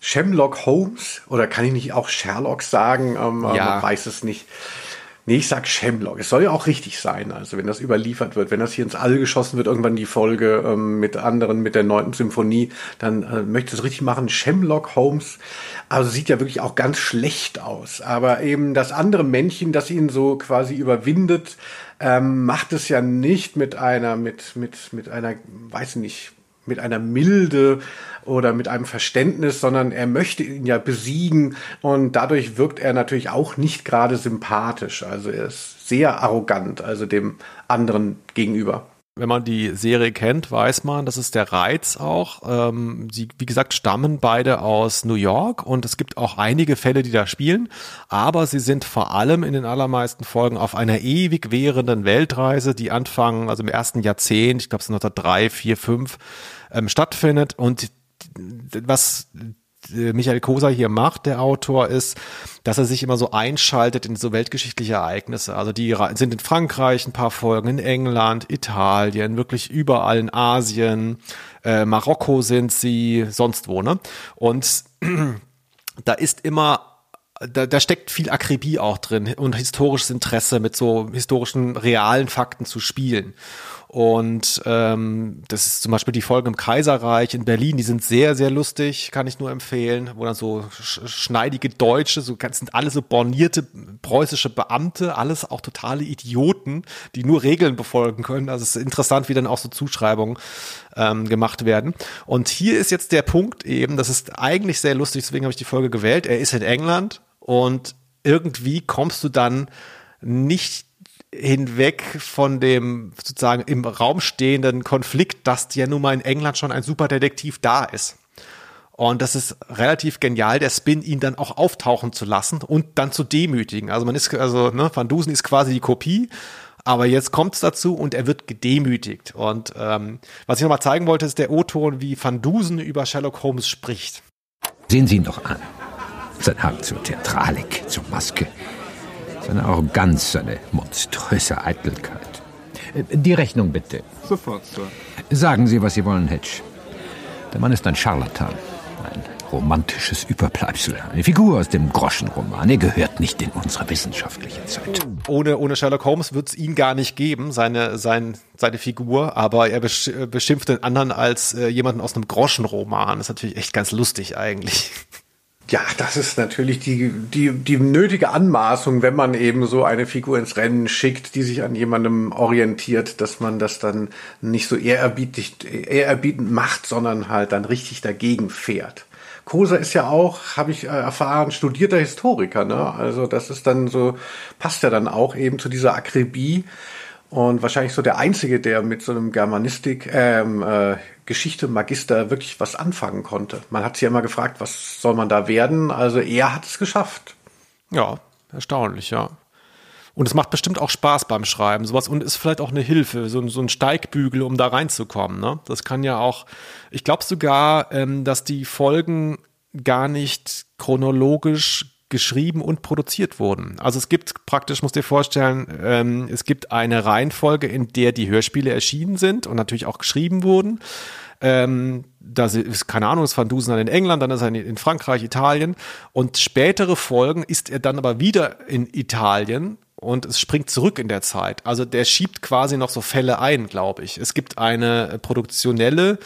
B: Sherlock Holmes oder kann ich nicht auch Sherlock sagen? Ähm, ja. Man weiß es nicht. Nee, ich sag Sherlock. Es soll ja auch richtig sein. Also wenn das überliefert wird, wenn das hier ins All geschossen wird, irgendwann die Folge ähm, mit anderen, mit der neunten Symphonie, dann äh, möchte es richtig machen. Sherlock Holmes. Also sieht ja wirklich auch ganz schlecht aus. Aber eben das andere Männchen, das ihn so quasi überwindet, ähm, macht es ja nicht mit einer, mit, mit, mit einer, weiß nicht, mit einer Milde oder mit einem Verständnis, sondern er möchte ihn ja besiegen und dadurch wirkt er natürlich auch nicht gerade sympathisch. Also er ist sehr arrogant, also dem anderen gegenüber
A: wenn man die Serie kennt, weiß man, das ist der Reiz auch. Ähm, sie, wie gesagt, stammen beide aus New York und es gibt auch einige Fälle, die da spielen, aber sie sind vor allem in den allermeisten Folgen auf einer ewig währenden Weltreise, die anfangen, also im ersten Jahrzehnt, ich glaube es ist 1903, 4, 5, ähm, stattfindet und was äh, Michael Koser hier macht, der Autor, ist, dass er sich immer so einschaltet in so weltgeschichtliche Ereignisse. Also die sind in Frankreich ein paar Folgen, in England, Italien, wirklich überall in Asien, äh, Marokko sind sie, sonst wo, ne? Und da ist immer da, da steckt viel Akribie auch drin und historisches Interesse mit so historischen realen Fakten zu spielen. Und ähm, das ist zum Beispiel die Folge im Kaiserreich in Berlin, die sind sehr, sehr lustig, kann ich nur empfehlen, wo dann so schneidige Deutsche, so sind alle so bornierte preußische Beamte, alles auch totale Idioten, die nur Regeln befolgen können. Also es ist interessant, wie dann auch so Zuschreibungen ähm, gemacht werden. Und hier ist jetzt der Punkt eben, das ist eigentlich sehr lustig, deswegen habe ich die Folge gewählt. Er ist in England und irgendwie kommst du dann nicht hinweg von dem sozusagen im Raum stehenden Konflikt, dass ja nun mal in England schon ein Superdetektiv da ist. Und das ist relativ genial, der Spin, ihn dann auch auftauchen zu lassen und dann zu demütigen. Also man ist, also, ne, Van Dusen ist quasi die Kopie, aber jetzt kommt es dazu und er wird gedemütigt. Und ähm, was ich nochmal zeigen wollte, ist der O-Ton, wie Van Dusen über Sherlock Holmes spricht.
E: Sehen Sie ihn doch an. Sein Hang zur Theatralik, zur Maske, seine Arroganz, seine monströse Eitelkeit. Äh, die Rechnung bitte.
F: Sofort, Sir.
E: Sagen Sie, was Sie wollen, Hedge. Der Mann ist ein Scharlatan. Ein romantisches Überbleibsel. Eine Figur aus dem Groschenroman. Er gehört nicht in unsere wissenschaftliche Zeit.
A: Ohne, ohne Sherlock Holmes wird es ihn gar nicht geben, seine, sein, seine Figur. Aber er beschimpft den anderen als äh, jemanden aus einem Groschenroman. Das ist natürlich echt ganz lustig eigentlich.
B: Ja, das ist natürlich die, die, die nötige Anmaßung, wenn man eben so eine Figur ins Rennen schickt, die sich an jemandem orientiert, dass man das dann nicht so ehrerbietend, ehrerbietend macht, sondern halt dann richtig dagegen fährt. Kosa ist ja auch, habe ich äh, erfahren, studierter Historiker, ne? Also das ist dann so, passt ja dann auch eben zu dieser Akribie und wahrscheinlich so der einzige, der mit so einem Germanistik, ähm, äh, Geschichte Magister wirklich was anfangen konnte. Man hat sich ja immer gefragt, was soll man da werden? Also er hat es geschafft.
A: Ja, erstaunlich, ja. Und es macht bestimmt auch Spaß beim Schreiben, sowas und ist vielleicht auch eine Hilfe, so, so ein Steigbügel, um da reinzukommen. Ne? Das kann ja auch, ich glaube sogar, ähm, dass die Folgen gar nicht chronologisch geschrieben und produziert wurden. Also es gibt praktisch, musst dir vorstellen, ähm, es gibt eine Reihenfolge, in der die Hörspiele erschienen sind und natürlich auch geschrieben wurden. Ähm, da ist, keine Ahnung, ist Van Dusen dann in England, dann ist er in Frankreich, Italien. Und spätere Folgen ist er dann aber wieder in Italien und es springt zurück in der Zeit. Also der schiebt quasi noch so Fälle ein, glaube ich. Es gibt eine produktionelle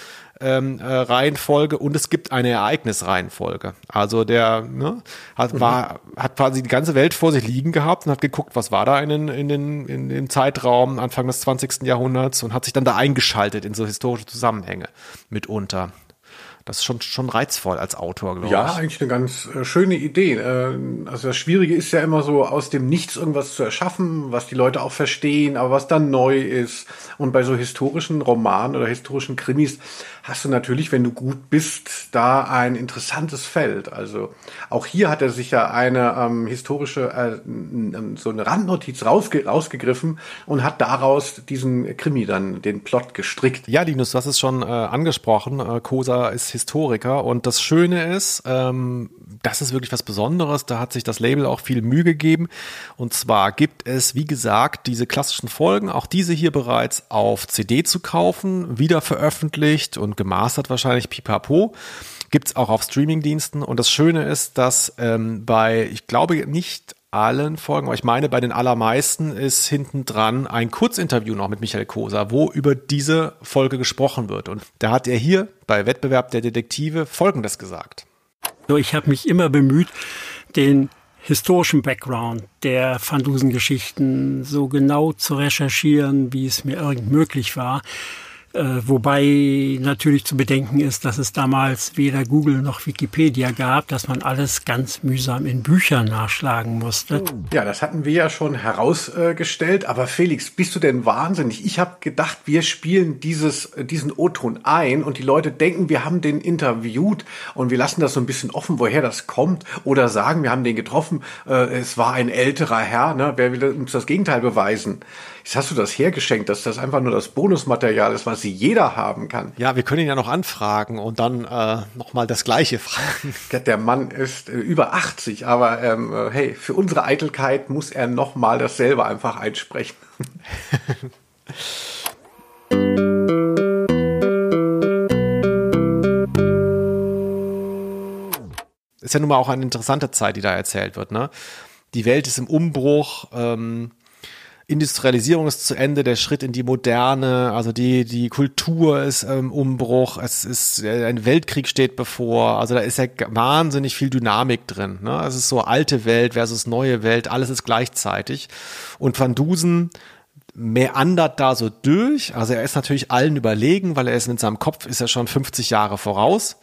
A: ähm, äh, Reihenfolge und es gibt eine Ereignisreihenfolge. Also der ne, hat, war, hat quasi die ganze Welt vor sich liegen gehabt und hat geguckt, was war da in, den, in, den, in dem Zeitraum Anfang des 20. Jahrhunderts und hat sich dann da eingeschaltet in so historische Zusammenhänge mitunter. Das ist schon, schon reizvoll als Autor, glaube
B: ja,
A: ich.
B: Ja, eigentlich eine ganz äh, schöne Idee. Äh, also das Schwierige ist ja immer so, aus dem Nichts irgendwas zu erschaffen, was die Leute auch verstehen, aber was dann neu ist. Und bei so historischen Romanen oder historischen Krimis hast du natürlich, wenn du gut bist, da ein interessantes Feld. Also auch hier hat er sich ja eine ähm, historische, äh, so eine Randnotiz rausge rausgegriffen und hat daraus diesen Krimi dann, den Plot gestrickt.
A: Ja, Linus, du hast es schon äh, angesprochen. Äh, Kosa ist Historiker und das Schöne ist, ähm, das ist wirklich was Besonderes. Da hat sich das Label auch viel Mühe gegeben. Und zwar gibt es, wie gesagt, diese klassischen Folgen, auch diese hier bereits auf CD zu kaufen, wieder veröffentlicht und gemastert wahrscheinlich pipapo. Gibt's auch auf Streamingdiensten. Und das Schöne ist, dass ähm, bei, ich glaube nicht allen Folgen, aber ich meine, bei den allermeisten ist hinten dran ein Kurzinterview noch mit Michael Koser, wo über diese Folge gesprochen wird. Und da hat er hier bei Wettbewerb der Detektive Folgendes gesagt.
G: Ich habe mich immer bemüht, den historischen Background der Van Dusen-Geschichten so genau zu recherchieren, wie es mir irgend möglich war. Äh, wobei natürlich zu bedenken ist, dass es damals weder Google noch Wikipedia gab, dass man alles ganz mühsam in Büchern nachschlagen musste.
B: Ja, das hatten wir ja schon herausgestellt. Aber Felix, bist du denn wahnsinnig? Ich habe gedacht, wir spielen dieses, diesen O-Ton ein und die Leute denken, wir haben den interviewt und wir lassen das so ein bisschen offen, woher das kommt. Oder sagen, wir haben den getroffen, äh, es war ein älterer Herr. Ne? Wer will uns das Gegenteil beweisen? Jetzt hast du das hergeschenkt, dass das einfach nur das Bonusmaterial ist, was sie jeder haben kann.
A: Ja, wir können ihn ja noch anfragen und dann äh, nochmal das Gleiche fragen.
B: Der Mann ist äh, über 80, aber ähm, äh, hey, für unsere Eitelkeit muss er nochmal dasselbe einfach einsprechen.
A: ist ja nun mal auch eine interessante Zeit, die da erzählt wird. Ne? Die Welt ist im Umbruch, ähm, Industrialisierung ist zu Ende, der Schritt in die Moderne, also die, die Kultur ist im Umbruch, es ist, äh, ein Weltkrieg steht bevor, also da ist ja wahnsinnig viel Dynamik drin. Ne? Es ist so alte Welt versus neue Welt, alles ist gleichzeitig. Und Van Dusen meandert da so durch, also er ist natürlich allen überlegen, weil er ist mit seinem Kopf, ist er schon 50 Jahre voraus.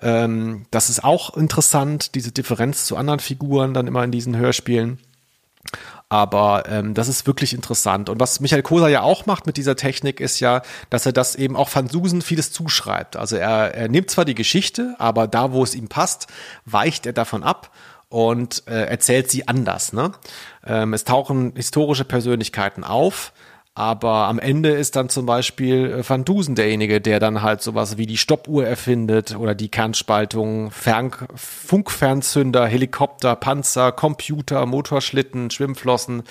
A: Ähm, das ist auch interessant, diese Differenz zu anderen Figuren dann immer in diesen Hörspielen. Aber ähm, das ist wirklich interessant. Und was Michael Koser ja auch macht mit dieser Technik, ist ja, dass er das eben auch Van Susen vieles zuschreibt. Also er, er nimmt zwar die Geschichte, aber da, wo es ihm passt, weicht er davon ab und äh, erzählt sie anders. Ne? Ähm, es tauchen historische Persönlichkeiten auf, aber am Ende ist dann zum Beispiel äh, Van Dusen derjenige, der dann halt sowas wie die Stoppuhr erfindet oder die Kernspaltung, Fern Funkfernzünder, Helikopter, Panzer, Computer, Motorschlitten, Schwimmflossen.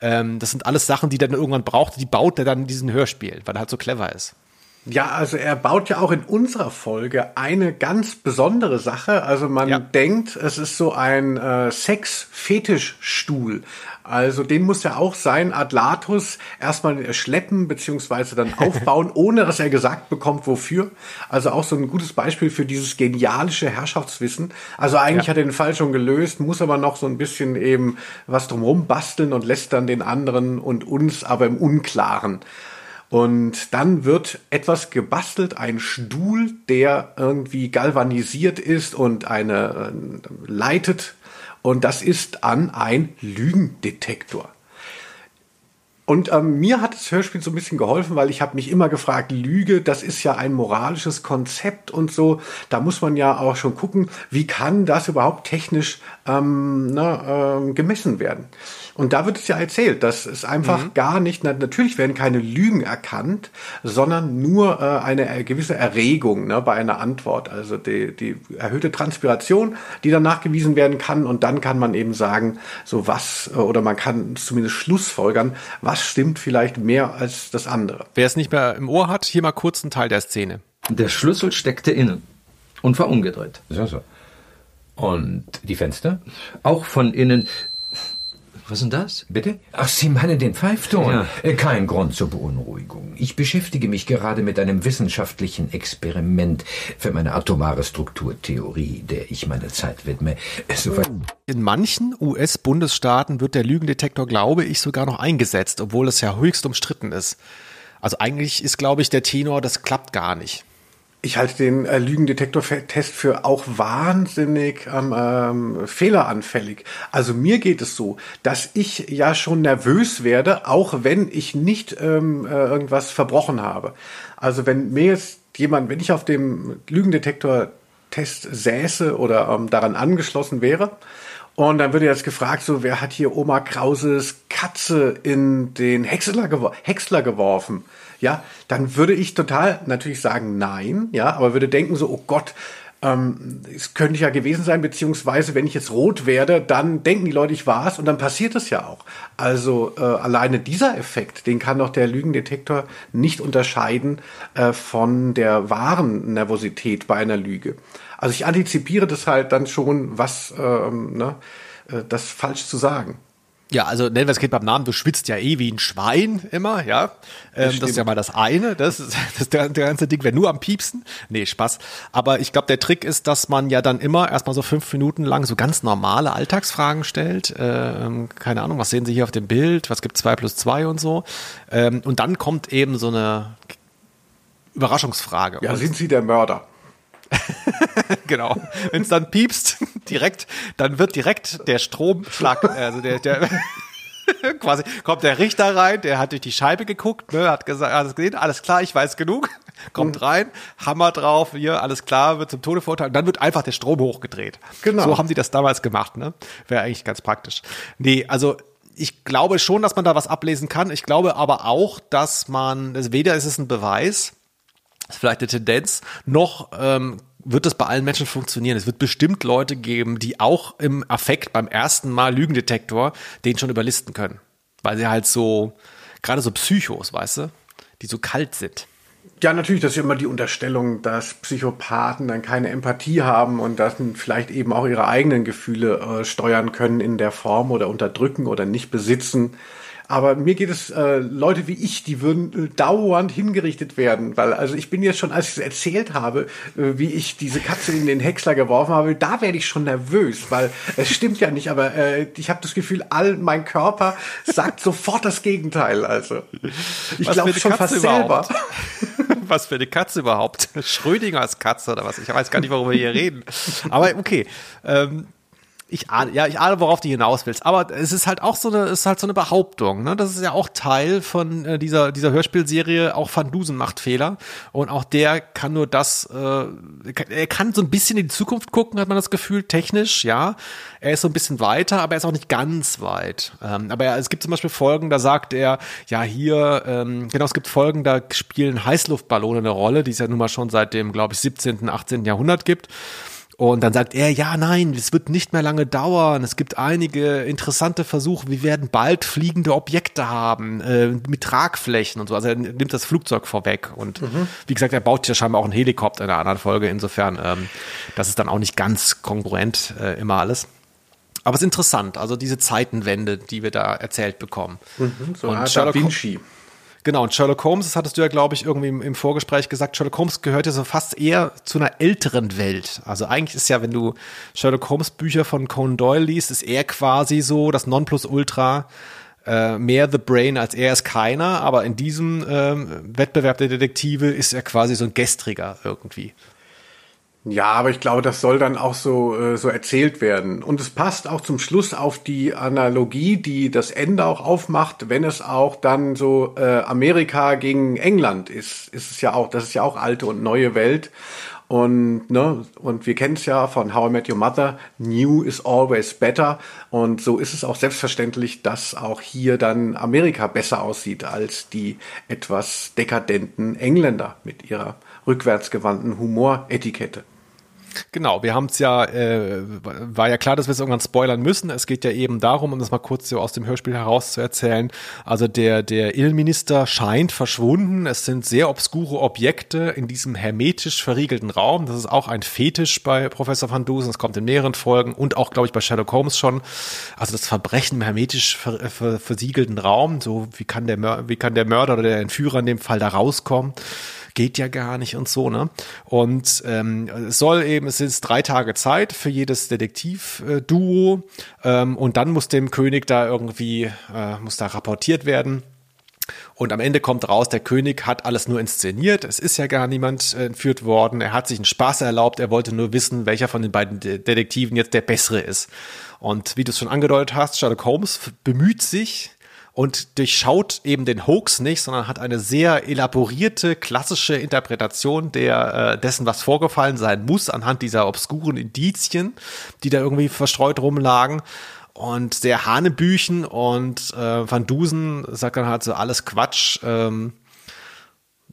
A: Ähm, das sind alles Sachen, die dann irgendwann braucht. Die baut er dann in diesen Hörspiel, weil er halt so clever ist.
B: Ja, also er baut ja auch in unserer Folge eine ganz besondere Sache. Also man ja. denkt, es ist so ein äh, Sex-Fetischstuhl. Also den muss ja auch sein Adlatus erstmal schleppen beziehungsweise dann aufbauen, ohne dass er gesagt bekommt, wofür. Also auch so ein gutes Beispiel für dieses genialische Herrschaftswissen. Also eigentlich ja. hat er den Fall schon gelöst, muss aber noch so ein bisschen eben was drumherum basteln und lässt dann den anderen und uns aber im Unklaren. Und dann wird etwas gebastelt, ein Stuhl, der irgendwie galvanisiert ist und eine äh, leitet. Und das ist an ein Lügendetektor. Und ähm, mir hat das Hörspiel so ein bisschen geholfen, weil ich habe mich immer gefragt, Lüge, das ist ja ein moralisches Konzept und so. Da muss man ja auch schon gucken, wie kann das überhaupt technisch ähm, na, ähm, gemessen werden. Und da wird es ja erzählt, dass es einfach mhm. gar nicht, natürlich werden keine Lügen erkannt, sondern nur äh, eine gewisse Erregung ne, bei einer Antwort. Also die, die erhöhte Transpiration, die dann nachgewiesen werden kann. Und dann kann man eben sagen, so was, äh, oder man kann zumindest schlussfolgern, was stimmt vielleicht mehr als das andere.
A: Wer es nicht mehr im Ohr hat, hier mal kurz ein Teil der Szene.
F: Der Schlüssel steckte innen und war umgedreht.
E: So, so. Und die Fenster?
F: Auch von innen. Was ist denn das?
E: Bitte? Ach, Sie meinen den Pfeifton? Ja. Äh, kein Grund zur Beunruhigung. Ich beschäftige mich gerade mit einem wissenschaftlichen Experiment für meine atomare Strukturtheorie, der ich meine Zeit widme.
A: Soweit In manchen US-Bundesstaaten wird der Lügendetektor, glaube ich, sogar noch eingesetzt, obwohl es ja höchst umstritten ist. Also eigentlich ist, glaube ich, der Tenor, das klappt gar nicht.
B: Ich halte den äh, Lügendetektor-Test für auch wahnsinnig ähm, ähm, fehleranfällig. Also mir geht es so, dass ich ja schon nervös werde, auch wenn ich nicht ähm, äh, irgendwas verbrochen habe. Also wenn mir jetzt jemand, wenn ich auf dem Lügendetektor-Test säße oder ähm, daran angeschlossen wäre, und dann würde jetzt gefragt, so, wer hat hier Oma Krauses Katze in den Häcksler, gewor Häcksler geworfen? Ja, dann würde ich total natürlich sagen nein, ja, aber würde denken so, oh Gott, ähm, es könnte ja gewesen sein, beziehungsweise wenn ich jetzt rot werde, dann denken die Leute, ich war's und dann passiert es ja auch. Also äh, alleine dieser Effekt, den kann doch der Lügendetektor nicht unterscheiden äh, von der wahren Nervosität bei einer Lüge. Also ich antizipiere das halt dann schon, was ähm, ne, äh, das falsch zu sagen.
A: Ja, also nennen wir es Kind beim Namen, du schwitzt ja eh wie ein Schwein immer, ja. Ähm, das, das ist ja mal das eine. Das, ist, das der, der ganze Ding wäre nur am Piepsen. Nee, Spaß. Aber ich glaube, der Trick ist, dass man ja dann immer erstmal so fünf Minuten lang so ganz normale Alltagsfragen stellt. Ähm, keine Ahnung, was sehen Sie hier auf dem Bild? Was gibt zwei plus zwei und so? Ähm, und dann kommt eben so eine Überraschungsfrage.
B: Ja, sind Sie der Mörder?
A: genau. Wenn es dann piepst, direkt, dann wird direkt der Stromschlag, also der, der quasi kommt der Richter rein, der hat durch die Scheibe geguckt, ne, hat gesagt, alles gesehen, alles klar, ich weiß genug, kommt mhm. rein, Hammer drauf, hier, alles klar, wird zum Tode verurteilt und dann wird einfach der Strom hochgedreht. Genau. So haben die das damals gemacht, ne? Wäre eigentlich ganz praktisch. Nee, also ich glaube schon, dass man da was ablesen kann. Ich glaube aber auch, dass man, also weder ist es ein Beweis, ist vielleicht eine Tendenz. Noch ähm, wird das bei allen Menschen funktionieren. Es wird bestimmt Leute geben, die auch im Affekt beim ersten Mal Lügendetektor den schon überlisten können. Weil sie halt so, gerade so Psychos, weißt du, die so kalt sind.
B: Ja, natürlich, das ist immer die Unterstellung, dass Psychopathen dann keine Empathie haben und dass vielleicht eben auch ihre eigenen Gefühle äh, steuern können in der Form oder unterdrücken oder nicht besitzen. Aber mir geht es, äh, Leute wie ich, die würden äh, dauernd hingerichtet werden, weil, also ich bin jetzt schon, als ich es erzählt habe, äh, wie ich diese Katze in den Häcksler geworfen habe, da werde ich schon nervös, weil es stimmt ja nicht, aber äh, ich habe das Gefühl, all mein Körper sagt sofort das Gegenteil. Also ich glaube schon Katze fast
A: überhaupt? selber. was für eine Katze überhaupt? Schrödingers Katze oder was? Ich weiß gar nicht, worüber wir hier reden. Aber okay. Ähm, ich ahne, ja, ich ahne, worauf du hinaus willst. Aber es ist halt auch so eine, ist halt so eine Behauptung. Ne? Das ist ja auch Teil von äh, dieser dieser Hörspielserie. Auch Van Dusen macht Fehler und auch der kann nur das. Äh, er kann so ein bisschen in die Zukunft gucken, hat man das Gefühl. Technisch, ja. Er ist so ein bisschen weiter, aber er ist auch nicht ganz weit. Ähm, aber ja, es gibt zum Beispiel Folgen, da sagt er, ja hier, ähm, genau, es gibt Folgen, da spielen Heißluftballone eine Rolle, die es ja nun mal schon seit dem, glaube ich, 17., 18. Jahrhundert gibt. Und dann sagt er, ja, nein, es wird nicht mehr lange dauern. Es gibt einige interessante Versuche. Wir werden bald fliegende Objekte haben äh, mit Tragflächen und so. Also er nimmt das Flugzeug vorweg. Und mhm. wie gesagt, er baut ja scheinbar auch einen Helikopter in einer anderen Folge. Insofern, ähm, das ist dann auch nicht ganz kongruent äh, immer alles. Aber es ist interessant, also diese Zeitenwende, die wir da erzählt bekommen.
B: Mhm, so und Sherlock Vinci.
A: Genau, und Sherlock Holmes, das hattest du ja, glaube ich, irgendwie im, im, Vorgespräch gesagt, Sherlock Holmes gehört ja so fast eher zu einer älteren Welt. Also eigentlich ist ja, wenn du Sherlock Holmes Bücher von Conan Doyle liest, ist er quasi so das Nonplusultra, äh, mehr The Brain als er ist keiner, aber in diesem ähm, Wettbewerb der Detektive ist er quasi so ein Gestriger irgendwie.
B: Ja, aber ich glaube, das soll dann auch so, äh, so erzählt werden. Und es passt auch zum Schluss auf die Analogie, die das Ende auch aufmacht, wenn es auch dann so äh, Amerika gegen England ist, ist es ja auch, das ist ja auch alte und neue Welt. Und, ne, und wir kennen es ja von How I Met Your Mother, New is always better. Und so ist es auch selbstverständlich, dass auch hier dann Amerika besser aussieht als die etwas dekadenten Engländer mit ihrer rückwärtsgewandten Humoretikette.
A: Genau, wir haben es ja, äh, war ja klar, dass wir es irgendwann spoilern müssen. Es geht ja eben darum, um das mal kurz so aus dem Hörspiel heraus zu erzählen. Also der, der Innenminister scheint verschwunden. Es sind sehr obskure Objekte in diesem hermetisch verriegelten Raum. Das ist auch ein Fetisch bei Professor Van Dusen. Es kommt in mehreren Folgen und auch, glaube ich, bei Sherlock Holmes schon. Also das Verbrechen im hermetisch ver, ver, versiegelten Raum. So, wie kann der, wie kann der Mörder oder der Entführer in dem Fall da rauskommen? Geht ja gar nicht und so, ne? Und ähm, es soll eben, es ist drei Tage Zeit für jedes Detektivduo ähm, und dann muss dem König da irgendwie, äh, muss da rapportiert werden. Und am Ende kommt raus, der König hat alles nur inszeniert. Es ist ja gar niemand entführt worden. Er hat sich einen Spaß erlaubt. Er wollte nur wissen, welcher von den beiden Detektiven jetzt der bessere ist. Und wie du es schon angedeutet hast, Sherlock Holmes bemüht sich, und durchschaut eben den Hoax nicht, sondern hat eine sehr elaborierte klassische Interpretation der äh, dessen, was vorgefallen sein muss, anhand dieser obskuren Indizien, die da irgendwie verstreut rumlagen. Und sehr Hanebüchen und äh, Van Dusen sagt dann halt so alles Quatsch. Ähm,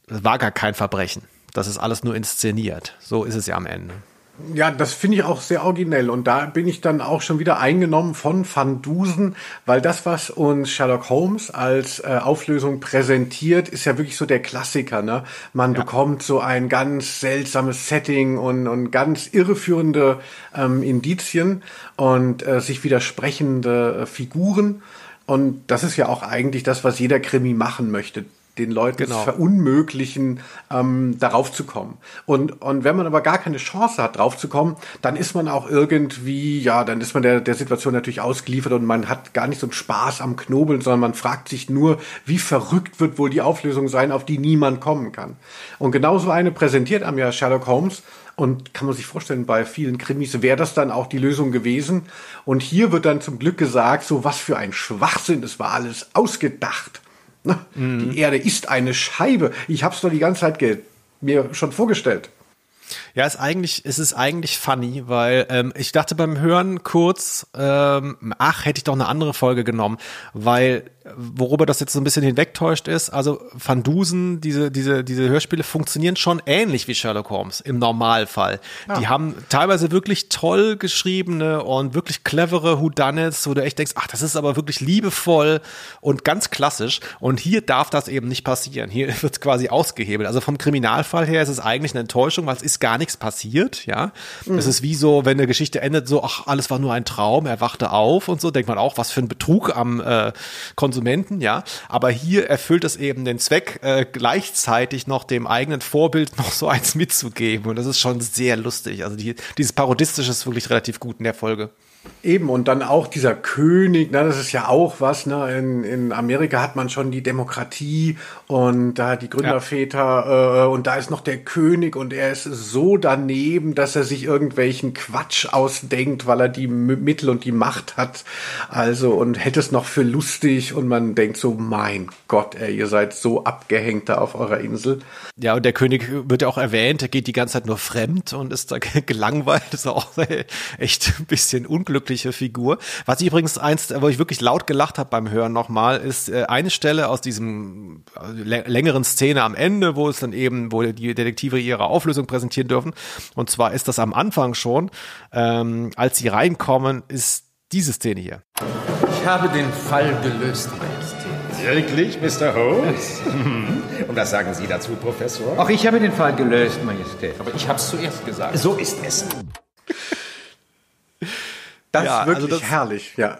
A: war gar kein Verbrechen. Das ist alles nur inszeniert. So ist es ja am Ende.
B: Ja, das finde ich auch sehr originell und da bin ich dann auch schon wieder eingenommen von Van Dusen, weil das, was uns Sherlock Holmes als äh, Auflösung präsentiert, ist ja wirklich so der Klassiker. Ne? Man ja. bekommt so ein ganz seltsames Setting und, und ganz irreführende ähm, Indizien und äh, sich widersprechende äh, Figuren. Und das ist ja auch eigentlich das, was jeder Krimi machen möchte den Leuten genau. verunmöglichen, ähm, darauf zu kommen. Und, und wenn man aber gar keine Chance hat, drauf zu kommen, dann ist man auch irgendwie, ja, dann ist man der, der Situation natürlich ausgeliefert und man hat gar nicht so einen Spaß am Knobeln, sondern man fragt sich nur, wie verrückt wird wohl die Auflösung sein, auf die niemand kommen kann. Und genauso eine präsentiert einem ja Sherlock Holmes und kann man sich vorstellen, bei vielen Krimis wäre das dann auch die Lösung gewesen. Und hier wird dann zum Glück gesagt, so was für ein Schwachsinn, es war alles ausgedacht. Mhm. Die Erde ist eine Scheibe. Ich habe es doch die ganze Zeit mir schon vorgestellt.
A: Ja, ist eigentlich, es ist eigentlich funny, weil ähm, ich dachte beim Hören kurz, ähm, ach, hätte ich doch eine andere Folge genommen, weil worüber das jetzt so ein bisschen hinwegtäuscht ist, also Van Dusen, diese, diese, diese Hörspiele funktionieren schon ähnlich wie Sherlock Holmes im Normalfall. Ja. Die haben teilweise wirklich toll geschriebene und wirklich clevere Whodunits, wo du echt denkst, ach, das ist aber wirklich liebevoll und ganz klassisch. Und hier darf das eben nicht passieren. Hier wird es quasi ausgehebelt. Also vom Kriminalfall her ist es eigentlich eine Enttäuschung, weil es ist gar nichts passiert, ja. Mhm. Es ist wie so, wenn eine Geschichte endet, so, ach, alles war nur ein Traum, er wachte auf und so, denkt man auch, was für ein Betrug am äh, Konsumenten, ja. Aber hier erfüllt es eben den Zweck, äh, gleichzeitig noch dem eigenen Vorbild noch so eins mitzugeben. Und das ist schon sehr lustig. Also die, dieses Parodistische ist wirklich relativ gut in der Folge.
B: Eben, und dann auch dieser König, ne, das ist ja auch was, ne, in, in Amerika hat man schon die Demokratie und da die Gründerväter ja. äh, und da ist noch der König und er ist so daneben, dass er sich irgendwelchen Quatsch ausdenkt, weil er die Mittel und die Macht hat, also und hätte es noch für lustig und man denkt so, mein Gott, ey, ihr seid so abgehängt da auf eurer Insel.
A: Ja, und der König wird ja auch erwähnt, er geht die ganze Zeit nur fremd und ist da gelangweilt, ist auch echt ein bisschen unglücklich unglückliche Figur. Was ich übrigens eins, wo ich wirklich laut gelacht habe beim Hören nochmal, ist äh, eine Stelle aus diesem äh, längeren Szene am Ende, wo es dann eben, wo die Detektive ihre Auflösung präsentieren dürfen. Und zwar ist das am Anfang schon, ähm, als sie reinkommen, ist diese Szene hier.
H: Ich habe den Fall gelöst, Majestät.
I: Wirklich, Mr. Holmes? Und was sagen Sie dazu, Professor?
H: Auch ich habe den Fall gelöst, Majestät. Aber ich habe es zuerst gesagt.
I: So ist es.
B: Das ja, ist wirklich also das, herrlich, ja.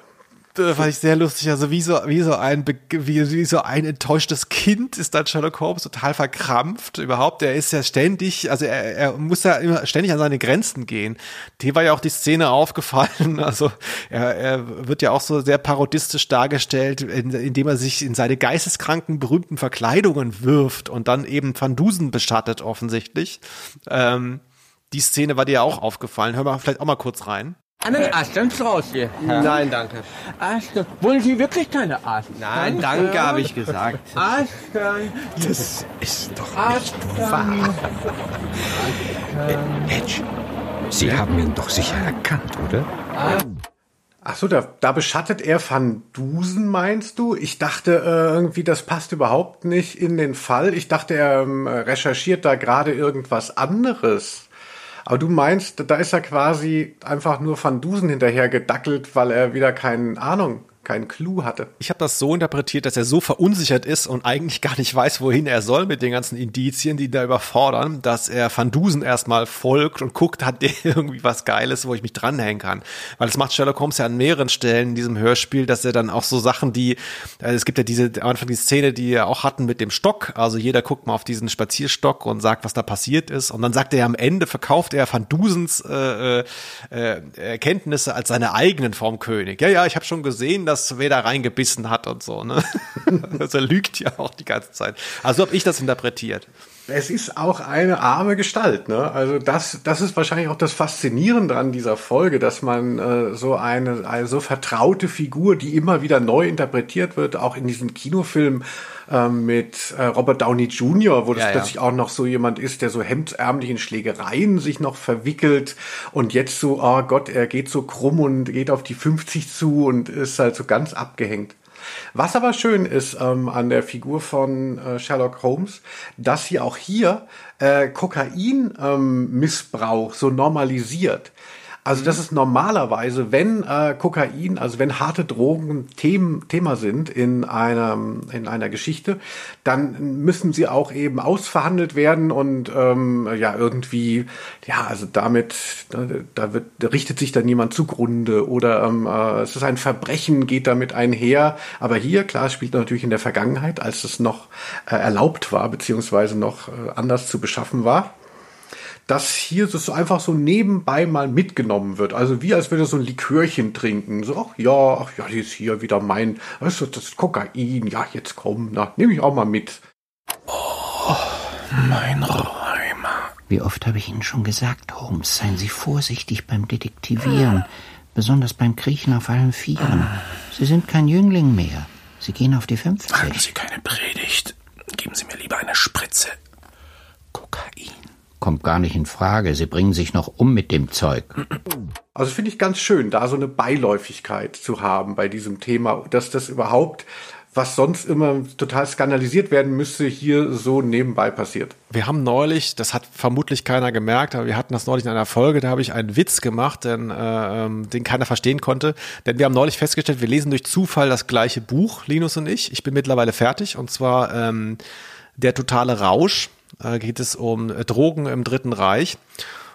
A: Das fand ich sehr lustig. Also wie so, wie so ein, wie, wie so ein enttäuschtes Kind ist dann Sherlock Holmes total verkrampft überhaupt. Er ist ja ständig, also er, er muss ja immer ständig an seine Grenzen gehen. Dir war ja auch die Szene aufgefallen. Also er, er wird ja auch so sehr parodistisch dargestellt, indem er sich in seine geisteskranken berühmten Verkleidungen wirft und dann eben Van Dusen bestattet offensichtlich. Ähm, die Szene war dir ja auch aufgefallen. Hör mal vielleicht auch mal kurz rein.
H: Einen Asternstrauß hier.
J: Nein, danke.
H: Astern. Wollen Sie wirklich keine Astern?
J: Nein, danke, habe ich gesagt.
H: Astern.
I: Das ist doch nicht wahr. Edge, Sie haben ihn doch sicher erkannt, oder?
B: Ach so, da, da beschattet er Van Dusen, meinst du? Ich dachte äh, irgendwie, das passt überhaupt nicht in den Fall. Ich dachte, er ähm, recherchiert da gerade irgendwas anderes. Aber du meinst, da ist er quasi einfach nur Van Dusen hinterher gedackelt, weil er wieder keine Ahnung keinen Clou hatte.
A: Ich habe das so interpretiert, dass er so verunsichert ist und eigentlich gar nicht weiß, wohin er soll mit den ganzen Indizien, die da überfordern, dass er Van Dusen erstmal folgt und guckt, hat der irgendwie was Geiles, wo ich mich dranhängen kann. Weil das macht Sherlock Holmes ja an mehreren Stellen in diesem Hörspiel, dass er dann auch so Sachen, die, äh, es gibt ja diese, am Anfang die Szene, die wir auch hatten mit dem Stock, also jeder guckt mal auf diesen Spazierstock und sagt, was da passiert ist und dann sagt er am Ende, verkauft er Van Dusens äh, äh, Erkenntnisse als seine eigenen vom König. Ja, ja, ich habe schon gesehen, dass wer da reingebissen hat und so. Ne? also er lügt ja auch die ganze Zeit. Also habe ich das interpretiert.
B: Es ist auch eine arme Gestalt, ne? Also das, das ist wahrscheinlich auch das Faszinierende an dieser Folge, dass man äh, so eine, eine so vertraute Figur, die immer wieder neu interpretiert wird, auch in diesem Kinofilm ähm, mit äh, Robert Downey Jr., wo das ja, plötzlich ja. auch noch so jemand ist, der so hemdsärmlich in Schlägereien sich noch verwickelt und jetzt so, oh Gott, er geht so krumm und geht auf die 50 zu und ist halt so ganz abgehängt. Was aber schön ist ähm, an der Figur von äh, Sherlock Holmes, dass sie auch hier äh, Kokain-Missbrauch ähm, so normalisiert. Also das ist normalerweise, wenn äh, Kokain, also wenn harte Drogen Themen, Thema sind in einer, in einer Geschichte, dann müssen sie auch eben ausverhandelt werden und ähm, ja, irgendwie, ja, also damit, da, wird, da richtet sich dann jemand zugrunde oder ähm, äh, es ist ein Verbrechen, geht damit einher. Aber hier, klar, es spielt natürlich in der Vergangenheit, als es noch äh, erlaubt war, beziehungsweise noch äh, anders zu beschaffen war dass hier so einfach so nebenbei mal mitgenommen wird. Also wie als würde so ein Likörchen trinken. So, ach ja, ach ja, die ist hier wieder mein, weißt du, das ist Kokain. Ja, jetzt komm, na, nehme ich auch mal mit.
I: Oh, mein Räumer.
K: Wie oft habe ich Ihnen schon gesagt, Holmes, seien Sie vorsichtig beim Detektivieren, besonders beim Kriechen auf allen Vieren. Sie sind kein Jüngling mehr. Sie gehen auf die 50.
I: Halten Sie keine Predigt. Geben Sie mir lieber eine Spritze. Kokain
K: kommt gar nicht in Frage. Sie bringen sich noch um mit dem Zeug.
B: Also finde ich ganz schön, da so eine Beiläufigkeit zu haben bei diesem Thema, dass das überhaupt was sonst immer total skandalisiert werden müsste, hier so nebenbei passiert.
A: Wir haben neulich, das hat vermutlich keiner gemerkt, aber wir hatten das neulich in einer Folge, da habe ich einen Witz gemacht, denn, äh, ähm, den keiner verstehen konnte. Denn wir haben neulich festgestellt, wir lesen durch Zufall das gleiche Buch, Linus und ich. Ich bin mittlerweile fertig und zwar ähm, Der totale Rausch. Äh, geht es um Drogen im Dritten Reich.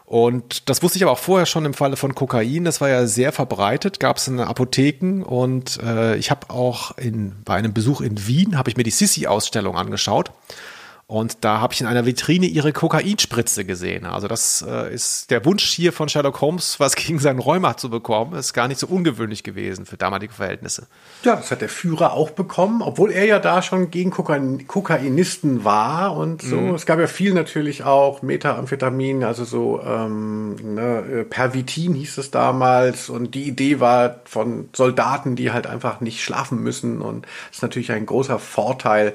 A: Und das wusste ich aber auch vorher schon im Falle von Kokain. Das war ja sehr verbreitet, gab es in Apotheken. Und äh, ich habe auch in, bei einem Besuch in Wien, habe ich mir die Sissi-Ausstellung angeschaut. Und da habe ich in einer Vitrine ihre Kokainspritze gesehen. Also das äh, ist der Wunsch hier von Sherlock Holmes, was gegen seinen Rheuma zu bekommen, ist gar nicht so ungewöhnlich gewesen für damalige Verhältnisse.
B: Ja, das hat der Führer auch bekommen, obwohl er ja da schon gegen Kokain Kokainisten war und so. Mhm. Es gab ja viel natürlich auch Methamphetamin, also so ähm, ne, äh, Pervitin hieß es damals. Und die Idee war von Soldaten, die halt einfach nicht schlafen müssen. Und das ist natürlich ein großer Vorteil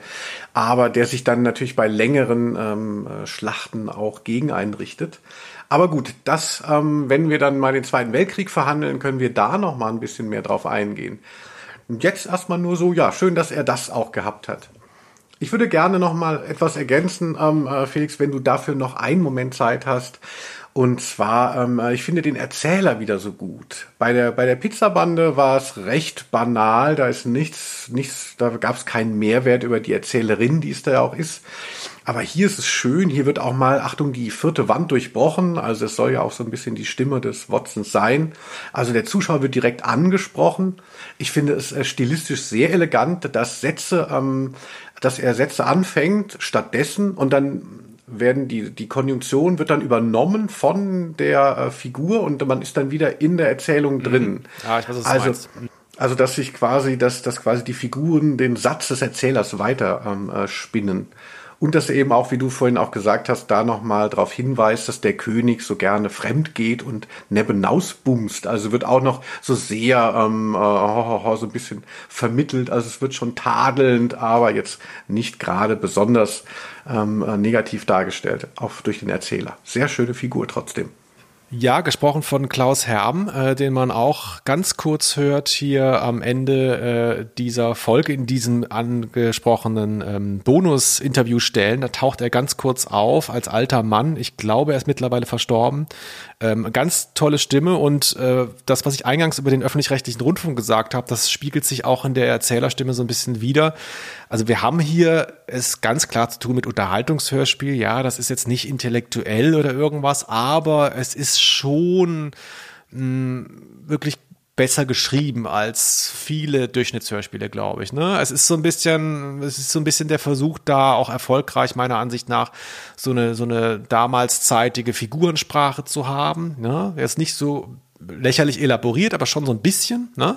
B: aber der sich dann natürlich bei längeren ähm, äh, Schlachten auch gegen einrichtet. Aber gut, das, ähm, wenn wir dann mal den Zweiten Weltkrieg verhandeln, können wir da noch mal ein bisschen mehr drauf eingehen. Und jetzt erstmal nur so, ja, schön, dass er das auch gehabt hat. Ich würde gerne noch mal etwas ergänzen, ähm, äh, Felix, wenn du dafür noch einen Moment Zeit hast. Und zwar, ähm, ich finde den Erzähler wieder so gut. Bei der, bei der Pizzabande war es recht banal, da ist nichts, nichts, da gab es keinen Mehrwert über die Erzählerin, die es da auch ist. Aber hier ist es schön, hier wird auch mal, Achtung, die vierte Wand durchbrochen. Also es soll ja auch so ein bisschen die Stimme des Watsons sein. Also der Zuschauer wird direkt angesprochen. Ich finde es äh, stilistisch sehr elegant, dass Sätze, ähm, dass er Sätze anfängt stattdessen und dann werden die, die Konjunktion wird dann übernommen von der äh, Figur und man ist dann wieder in der Erzählung mhm. drin.
A: Ja, ich weiß, was
B: also, also, dass sich quasi, dass, dass quasi die Figuren den Satz des Erzählers weiter ähm, äh, spinnen. Und dass eben auch, wie du vorhin auch gesagt hast, da nochmal darauf hinweist, dass der König so gerne fremd geht und nebenausbumst. Also wird auch noch so sehr ähm, äh, so ein bisschen vermittelt. Also es wird schon tadelnd, aber jetzt nicht gerade besonders ähm, äh, negativ dargestellt, auch durch den Erzähler. Sehr schöne Figur trotzdem.
A: Ja, gesprochen von Klaus Herm, äh, den man auch ganz kurz hört hier am Ende äh, dieser Folge in diesen angesprochenen ähm, Bonus-Interview-Stellen. Da taucht er ganz kurz auf als alter Mann. Ich glaube, er ist mittlerweile verstorben. Ähm, ganz tolle Stimme und äh, das, was ich eingangs über den öffentlich-rechtlichen Rundfunk gesagt habe, das spiegelt sich auch in der Erzählerstimme so ein bisschen wieder. Also wir haben hier es ganz klar zu tun mit Unterhaltungshörspiel. Ja, das ist jetzt nicht intellektuell oder irgendwas, aber es ist schon mh, mm, wirklich besser geschrieben als viele Durchschnittshörspiele, glaube ich. Ne? Es ist so ein bisschen, es ist so ein bisschen der Versuch da, auch erfolgreich meiner Ansicht nach, so eine, so eine damals zeitige Figurensprache zu haben. Ne? Er ist nicht so lächerlich elaboriert, aber schon so ein bisschen. Ne?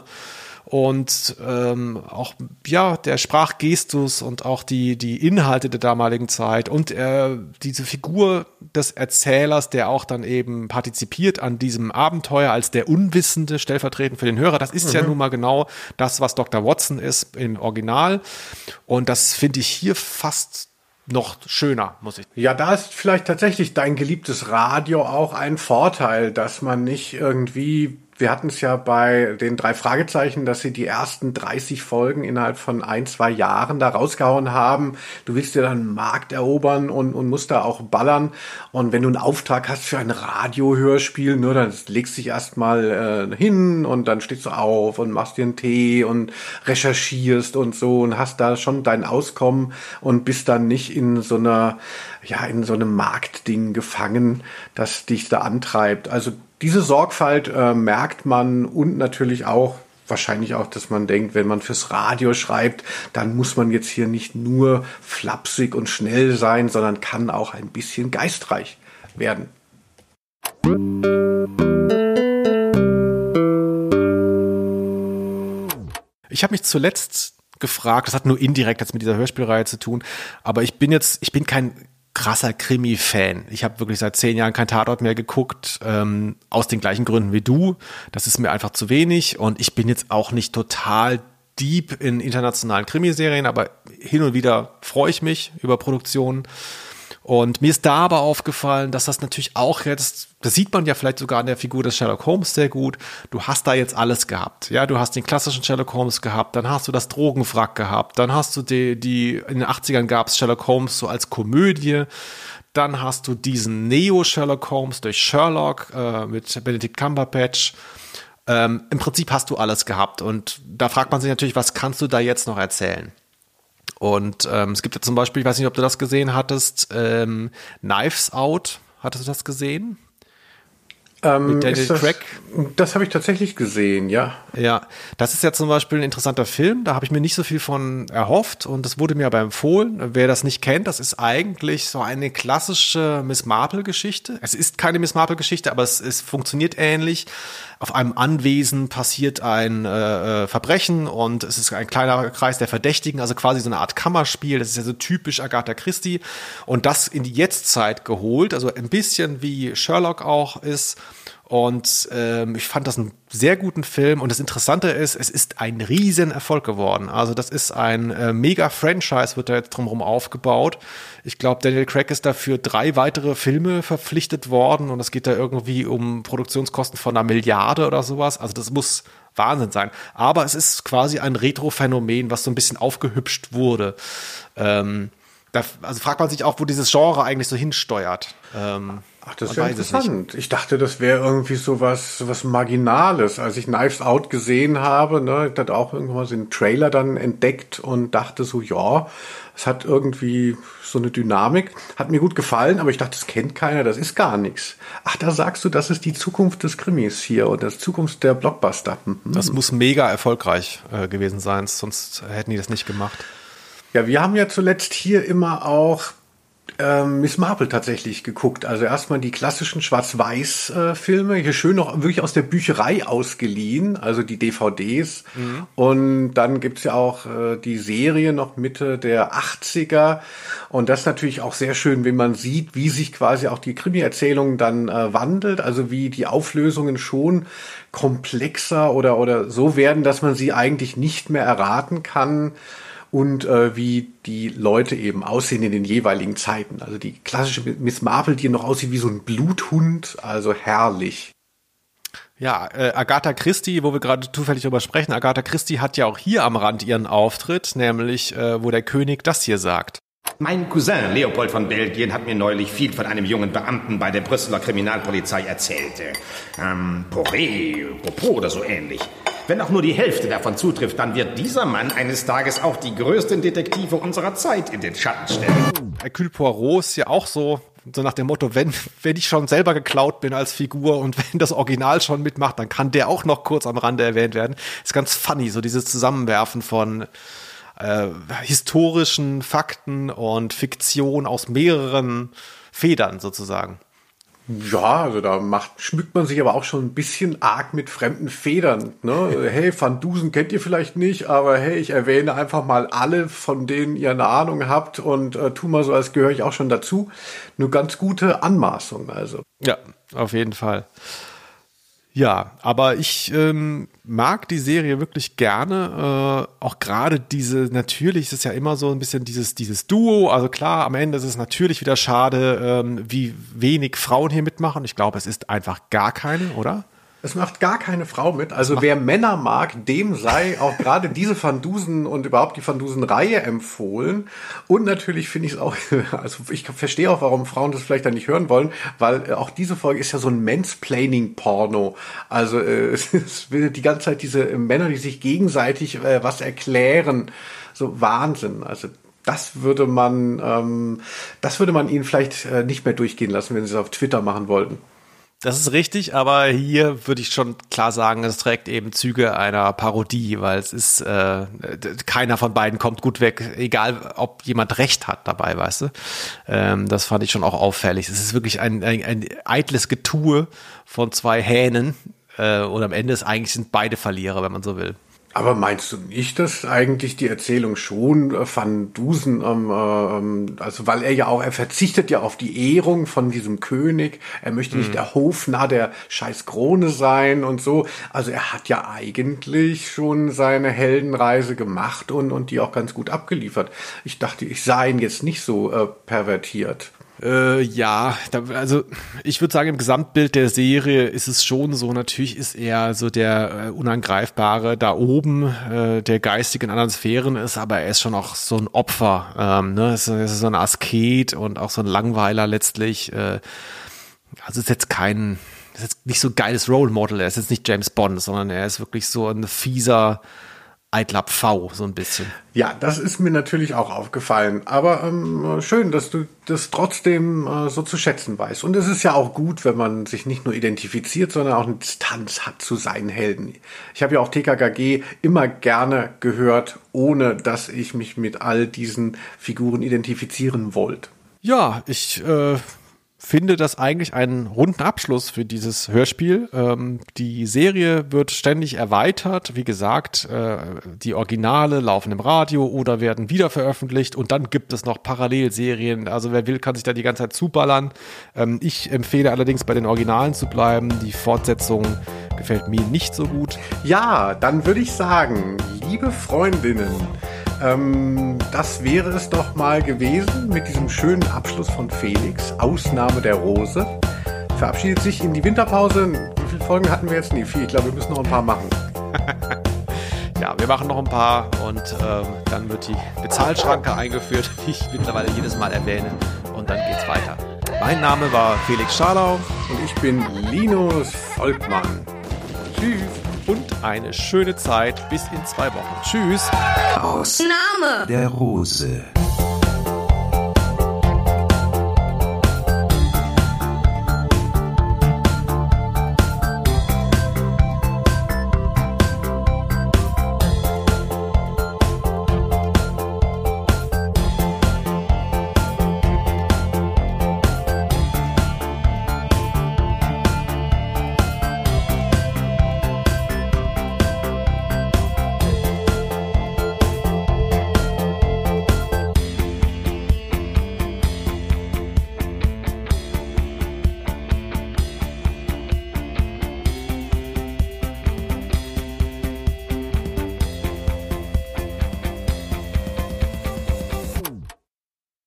A: Und ähm, auch ja der Sprachgestus und auch die die Inhalte der damaligen Zeit und äh, diese Figur des Erzählers, der auch dann eben partizipiert an diesem Abenteuer als der Unwissende stellvertretend für den Hörer. Das ist mhm. ja nun mal genau das, was Dr. Watson ist im Original und das finde ich hier fast noch schöner, muss ich.
B: Ja, da ist vielleicht tatsächlich dein geliebtes Radio auch ein Vorteil, dass man nicht irgendwie wir hatten es ja bei den drei Fragezeichen, dass sie die ersten 30 Folgen innerhalb von ein, zwei Jahren da rausgehauen haben. Du willst dir dann einen Markt erobern und, und musst da auch ballern. Und wenn du einen Auftrag hast für ein Radiohörspiel, nur dann legst du dich erstmal äh, hin und dann stehst du auf und machst dir einen Tee und recherchierst und so und hast da schon dein Auskommen und bist dann nicht in so einer, ja, in so einem Marktding gefangen, das dich da antreibt. Also diese Sorgfalt äh, merkt man und natürlich auch wahrscheinlich auch, dass man denkt, wenn man fürs Radio schreibt, dann muss man jetzt hier nicht nur flapsig und schnell sein, sondern kann auch ein bisschen geistreich werden.
A: Ich habe mich zuletzt gefragt, das hat nur indirekt jetzt mit dieser Hörspielreihe zu tun, aber ich bin jetzt, ich bin kein krasser Krimi-Fan. Ich habe wirklich seit zehn Jahren kein Tatort mehr geguckt, ähm, aus den gleichen Gründen wie du. Das ist mir einfach zu wenig und ich bin jetzt auch nicht total deep in internationalen Krimiserien, aber hin und wieder freue ich mich über Produktionen. Und mir ist da aber aufgefallen, dass das natürlich auch jetzt, das sieht man ja vielleicht sogar an der Figur des Sherlock Holmes sehr gut. Du hast da jetzt alles gehabt. Ja, du hast den klassischen Sherlock Holmes gehabt, dann hast du das Drogenwrack gehabt, dann hast du die, die in den 80ern gab es Sherlock Holmes so als Komödie. Dann hast du diesen Neo-Sherlock Holmes durch Sherlock äh, mit Benedict Cumberbatch. Ähm, Im Prinzip hast du alles gehabt. Und da fragt man sich natürlich, was kannst du da jetzt noch erzählen? Und ähm, es gibt ja zum Beispiel, ich weiß nicht, ob du das gesehen hattest, ähm, Knives Out. Hattest du das gesehen?
B: Ähm, Mit Daniel das, Craig. Das habe ich tatsächlich gesehen, ja.
A: Ja, das ist ja zum Beispiel ein interessanter Film. Da habe ich mir nicht so viel von erhofft und das wurde mir aber empfohlen. Wer das nicht kennt, das ist eigentlich so eine klassische Miss Marple-Geschichte. Es ist keine Miss Marple-Geschichte, aber es, es funktioniert ähnlich. Auf einem Anwesen passiert ein äh, äh, Verbrechen und es ist ein kleiner Kreis der Verdächtigen, also quasi so eine Art Kammerspiel. Das ist ja so typisch Agatha Christie und das in die Jetztzeit geholt, also ein bisschen wie Sherlock auch ist und ähm, ich fand das einen sehr guten Film. Und das Interessante ist, es ist ein Riesenerfolg geworden. Also das ist ein äh, Mega-Franchise, wird da jetzt drumherum aufgebaut. Ich glaube, Daniel Craig ist dafür drei weitere Filme verpflichtet worden. Und es geht da irgendwie um Produktionskosten von einer Milliarde oder sowas. Also das muss Wahnsinn sein. Aber es ist quasi ein Retro-Phänomen, was so ein bisschen aufgehübscht wurde. Ähm, da, also fragt man sich auch, wo dieses Genre eigentlich so hinsteuert. Ähm,
B: Ach, das ist ja interessant. Ich dachte, das wäre irgendwie so was, was Marginales. Als ich Knives Out gesehen habe, ne, ich hatte auch irgendwann so einen Trailer dann entdeckt und dachte so, ja, es hat irgendwie so eine Dynamik. Hat mir gut gefallen, aber ich dachte, das kennt keiner, das ist gar nichts. Ach, da sagst du, das ist die Zukunft des Krimis hier und das Zukunft der Blockbuster. Mhm.
A: Das muss mega erfolgreich äh, gewesen sein, sonst hätten die das nicht gemacht.
B: Ja, wir haben ja zuletzt hier immer auch ähm, Miss Marple tatsächlich geguckt. Also erstmal die klassischen Schwarz-Weiß-Filme, hier schön noch wirklich aus der Bücherei ausgeliehen, also die DVDs. Mhm. Und dann gibt's ja auch äh, die Serie noch Mitte der 80er. Und das ist natürlich auch sehr schön, wenn man sieht, wie sich quasi auch die Krimi-Erzählung dann äh, wandelt, also wie die Auflösungen schon komplexer oder, oder so werden, dass man sie eigentlich nicht mehr erraten kann und äh, wie die Leute eben aussehen in den jeweiligen Zeiten. Also die klassische Miss Marple, die noch aussieht wie so ein Bluthund, also herrlich.
A: Ja, äh, Agatha Christie, wo wir gerade zufällig drüber sprechen, Agatha Christie hat ja auch hier am Rand ihren Auftritt, nämlich äh, wo der König das hier sagt.
L: Mein Cousin Leopold von Belgien hat mir neulich viel von einem jungen Beamten bei der Brüsseler Kriminalpolizei erzählt. Ähm, Poré, Popo oder so ähnlich. Wenn auch nur die Hälfte davon zutrifft, dann wird dieser Mann eines Tages auch die größten Detektive unserer Zeit in den Schatten stellen.
A: Hercule Poirot ist ja auch so, so nach dem Motto, wenn, wenn ich schon selber geklaut bin als Figur und wenn das Original schon mitmacht, dann kann der auch noch kurz am Rande erwähnt werden. Ist ganz funny, so dieses Zusammenwerfen von äh, historischen Fakten und Fiktion aus mehreren Federn sozusagen.
B: Ja, also da macht, schmückt man sich aber auch schon ein bisschen arg mit fremden Federn. Ne? hey, Van Dusen kennt ihr vielleicht nicht, aber hey, ich erwähne einfach mal alle, von denen ihr eine Ahnung habt und äh, tu mal so, als gehöre ich auch schon dazu. Eine ganz gute Anmaßung, also.
A: Ja, auf jeden Fall. Ja, aber ich ähm, mag die Serie wirklich gerne. Äh, auch gerade diese, natürlich ist es ja immer so ein bisschen dieses, dieses Duo. Also klar, am Ende ist es natürlich wieder schade, ähm, wie wenig Frauen hier mitmachen. Ich glaube, es ist einfach gar keine, oder?
B: Es macht gar keine Frau mit. Also wer Männer mag, dem sei auch gerade diese Van Dusen und überhaupt die Van Dusen-Reihe empfohlen. Und natürlich finde ich es auch, also ich verstehe auch, warum Frauen das vielleicht dann nicht hören wollen, weil äh, auch diese Folge ist ja so ein Mansplaining-Porno. Also äh, es will die ganze Zeit diese Männer, die sich gegenseitig äh, was erklären. So Wahnsinn. Also das würde man, ähm, das würde man ihnen vielleicht äh, nicht mehr durchgehen lassen, wenn sie es auf Twitter machen wollten.
A: Das ist richtig, aber hier würde ich schon klar sagen, es trägt eben Züge einer Parodie, weil es ist, äh, keiner von beiden kommt gut weg, egal ob jemand recht hat dabei, weißt du. Ähm, das fand ich schon auch auffällig. Es ist wirklich ein, ein, ein eitles Getue von zwei Hähnen äh, und am Ende ist eigentlich sind beide Verlierer, wenn man so will.
B: Aber meinst du nicht, dass eigentlich die Erzählung schon äh, Van Dusen, ähm, ähm, also weil er ja auch, er verzichtet ja auf die Ehrung von diesem König, er möchte nicht mhm. der Hofnarr der scheiß Krone sein und so. Also er hat ja eigentlich schon seine Heldenreise gemacht und, und die auch ganz gut abgeliefert. Ich dachte, ich sah ihn jetzt nicht so äh, pervertiert.
A: Äh, ja, da, also ich würde sagen, im Gesamtbild der Serie ist es schon so, natürlich ist er so der äh, Unangreifbare da oben, äh, der geistig in anderen Sphären ist, aber er ist schon auch so ein Opfer. Ähm, ne? es, ist, ist so ein Asket und auch so ein Langweiler letztlich. Äh, also ist jetzt kein, ist jetzt nicht so ein geiles Role Model, er ist jetzt nicht James Bond, sondern er ist wirklich so ein fieser, eitler Pfau, so ein bisschen.
B: Ja, das ist mir natürlich auch aufgefallen. Aber ähm, schön, dass du das trotzdem äh, so zu schätzen weißt. Und es ist ja auch gut, wenn man sich nicht nur identifiziert, sondern auch eine Distanz hat zu seinen Helden. Ich habe ja auch TKKG immer gerne gehört, ohne dass ich mich mit all diesen Figuren identifizieren wollte.
A: Ja, ich äh, finde das eigentlich einen runden Abschluss für dieses Hörspiel. Ähm, die Serie wird ständig erweitert. Wie gesagt, äh, die Originale laufen im Radio oder werden wieder veröffentlicht und dann gibt es noch Parallelserien. Also wer will, kann sich da die ganze Zeit zuballern. Ähm, ich empfehle allerdings bei den Originalen zu bleiben. Die Fortsetzung gefällt mir nicht so gut.
B: Ja, dann würde ich sagen, liebe Freundinnen, ähm, das wäre es doch mal gewesen mit diesem schönen Abschluss von Felix. Ausnahme der Rose. Verabschiedet sich in die Winterpause. Wie viele Folgen hatten wir jetzt? Nee, vier. Ich glaube, wir müssen noch ein paar machen.
A: ja, wir machen noch ein paar und ähm, dann wird die Bezahlschranke eingeführt, wie ich mittlerweile jedes Mal erwähne. Und dann geht's weiter. Mein Name war Felix Scharlau.
B: Und ich bin Linus Volkmann.
A: Tschüss und eine schöne Zeit bis in zwei Wochen. Tschüss.
M: Ausnahme der Rose.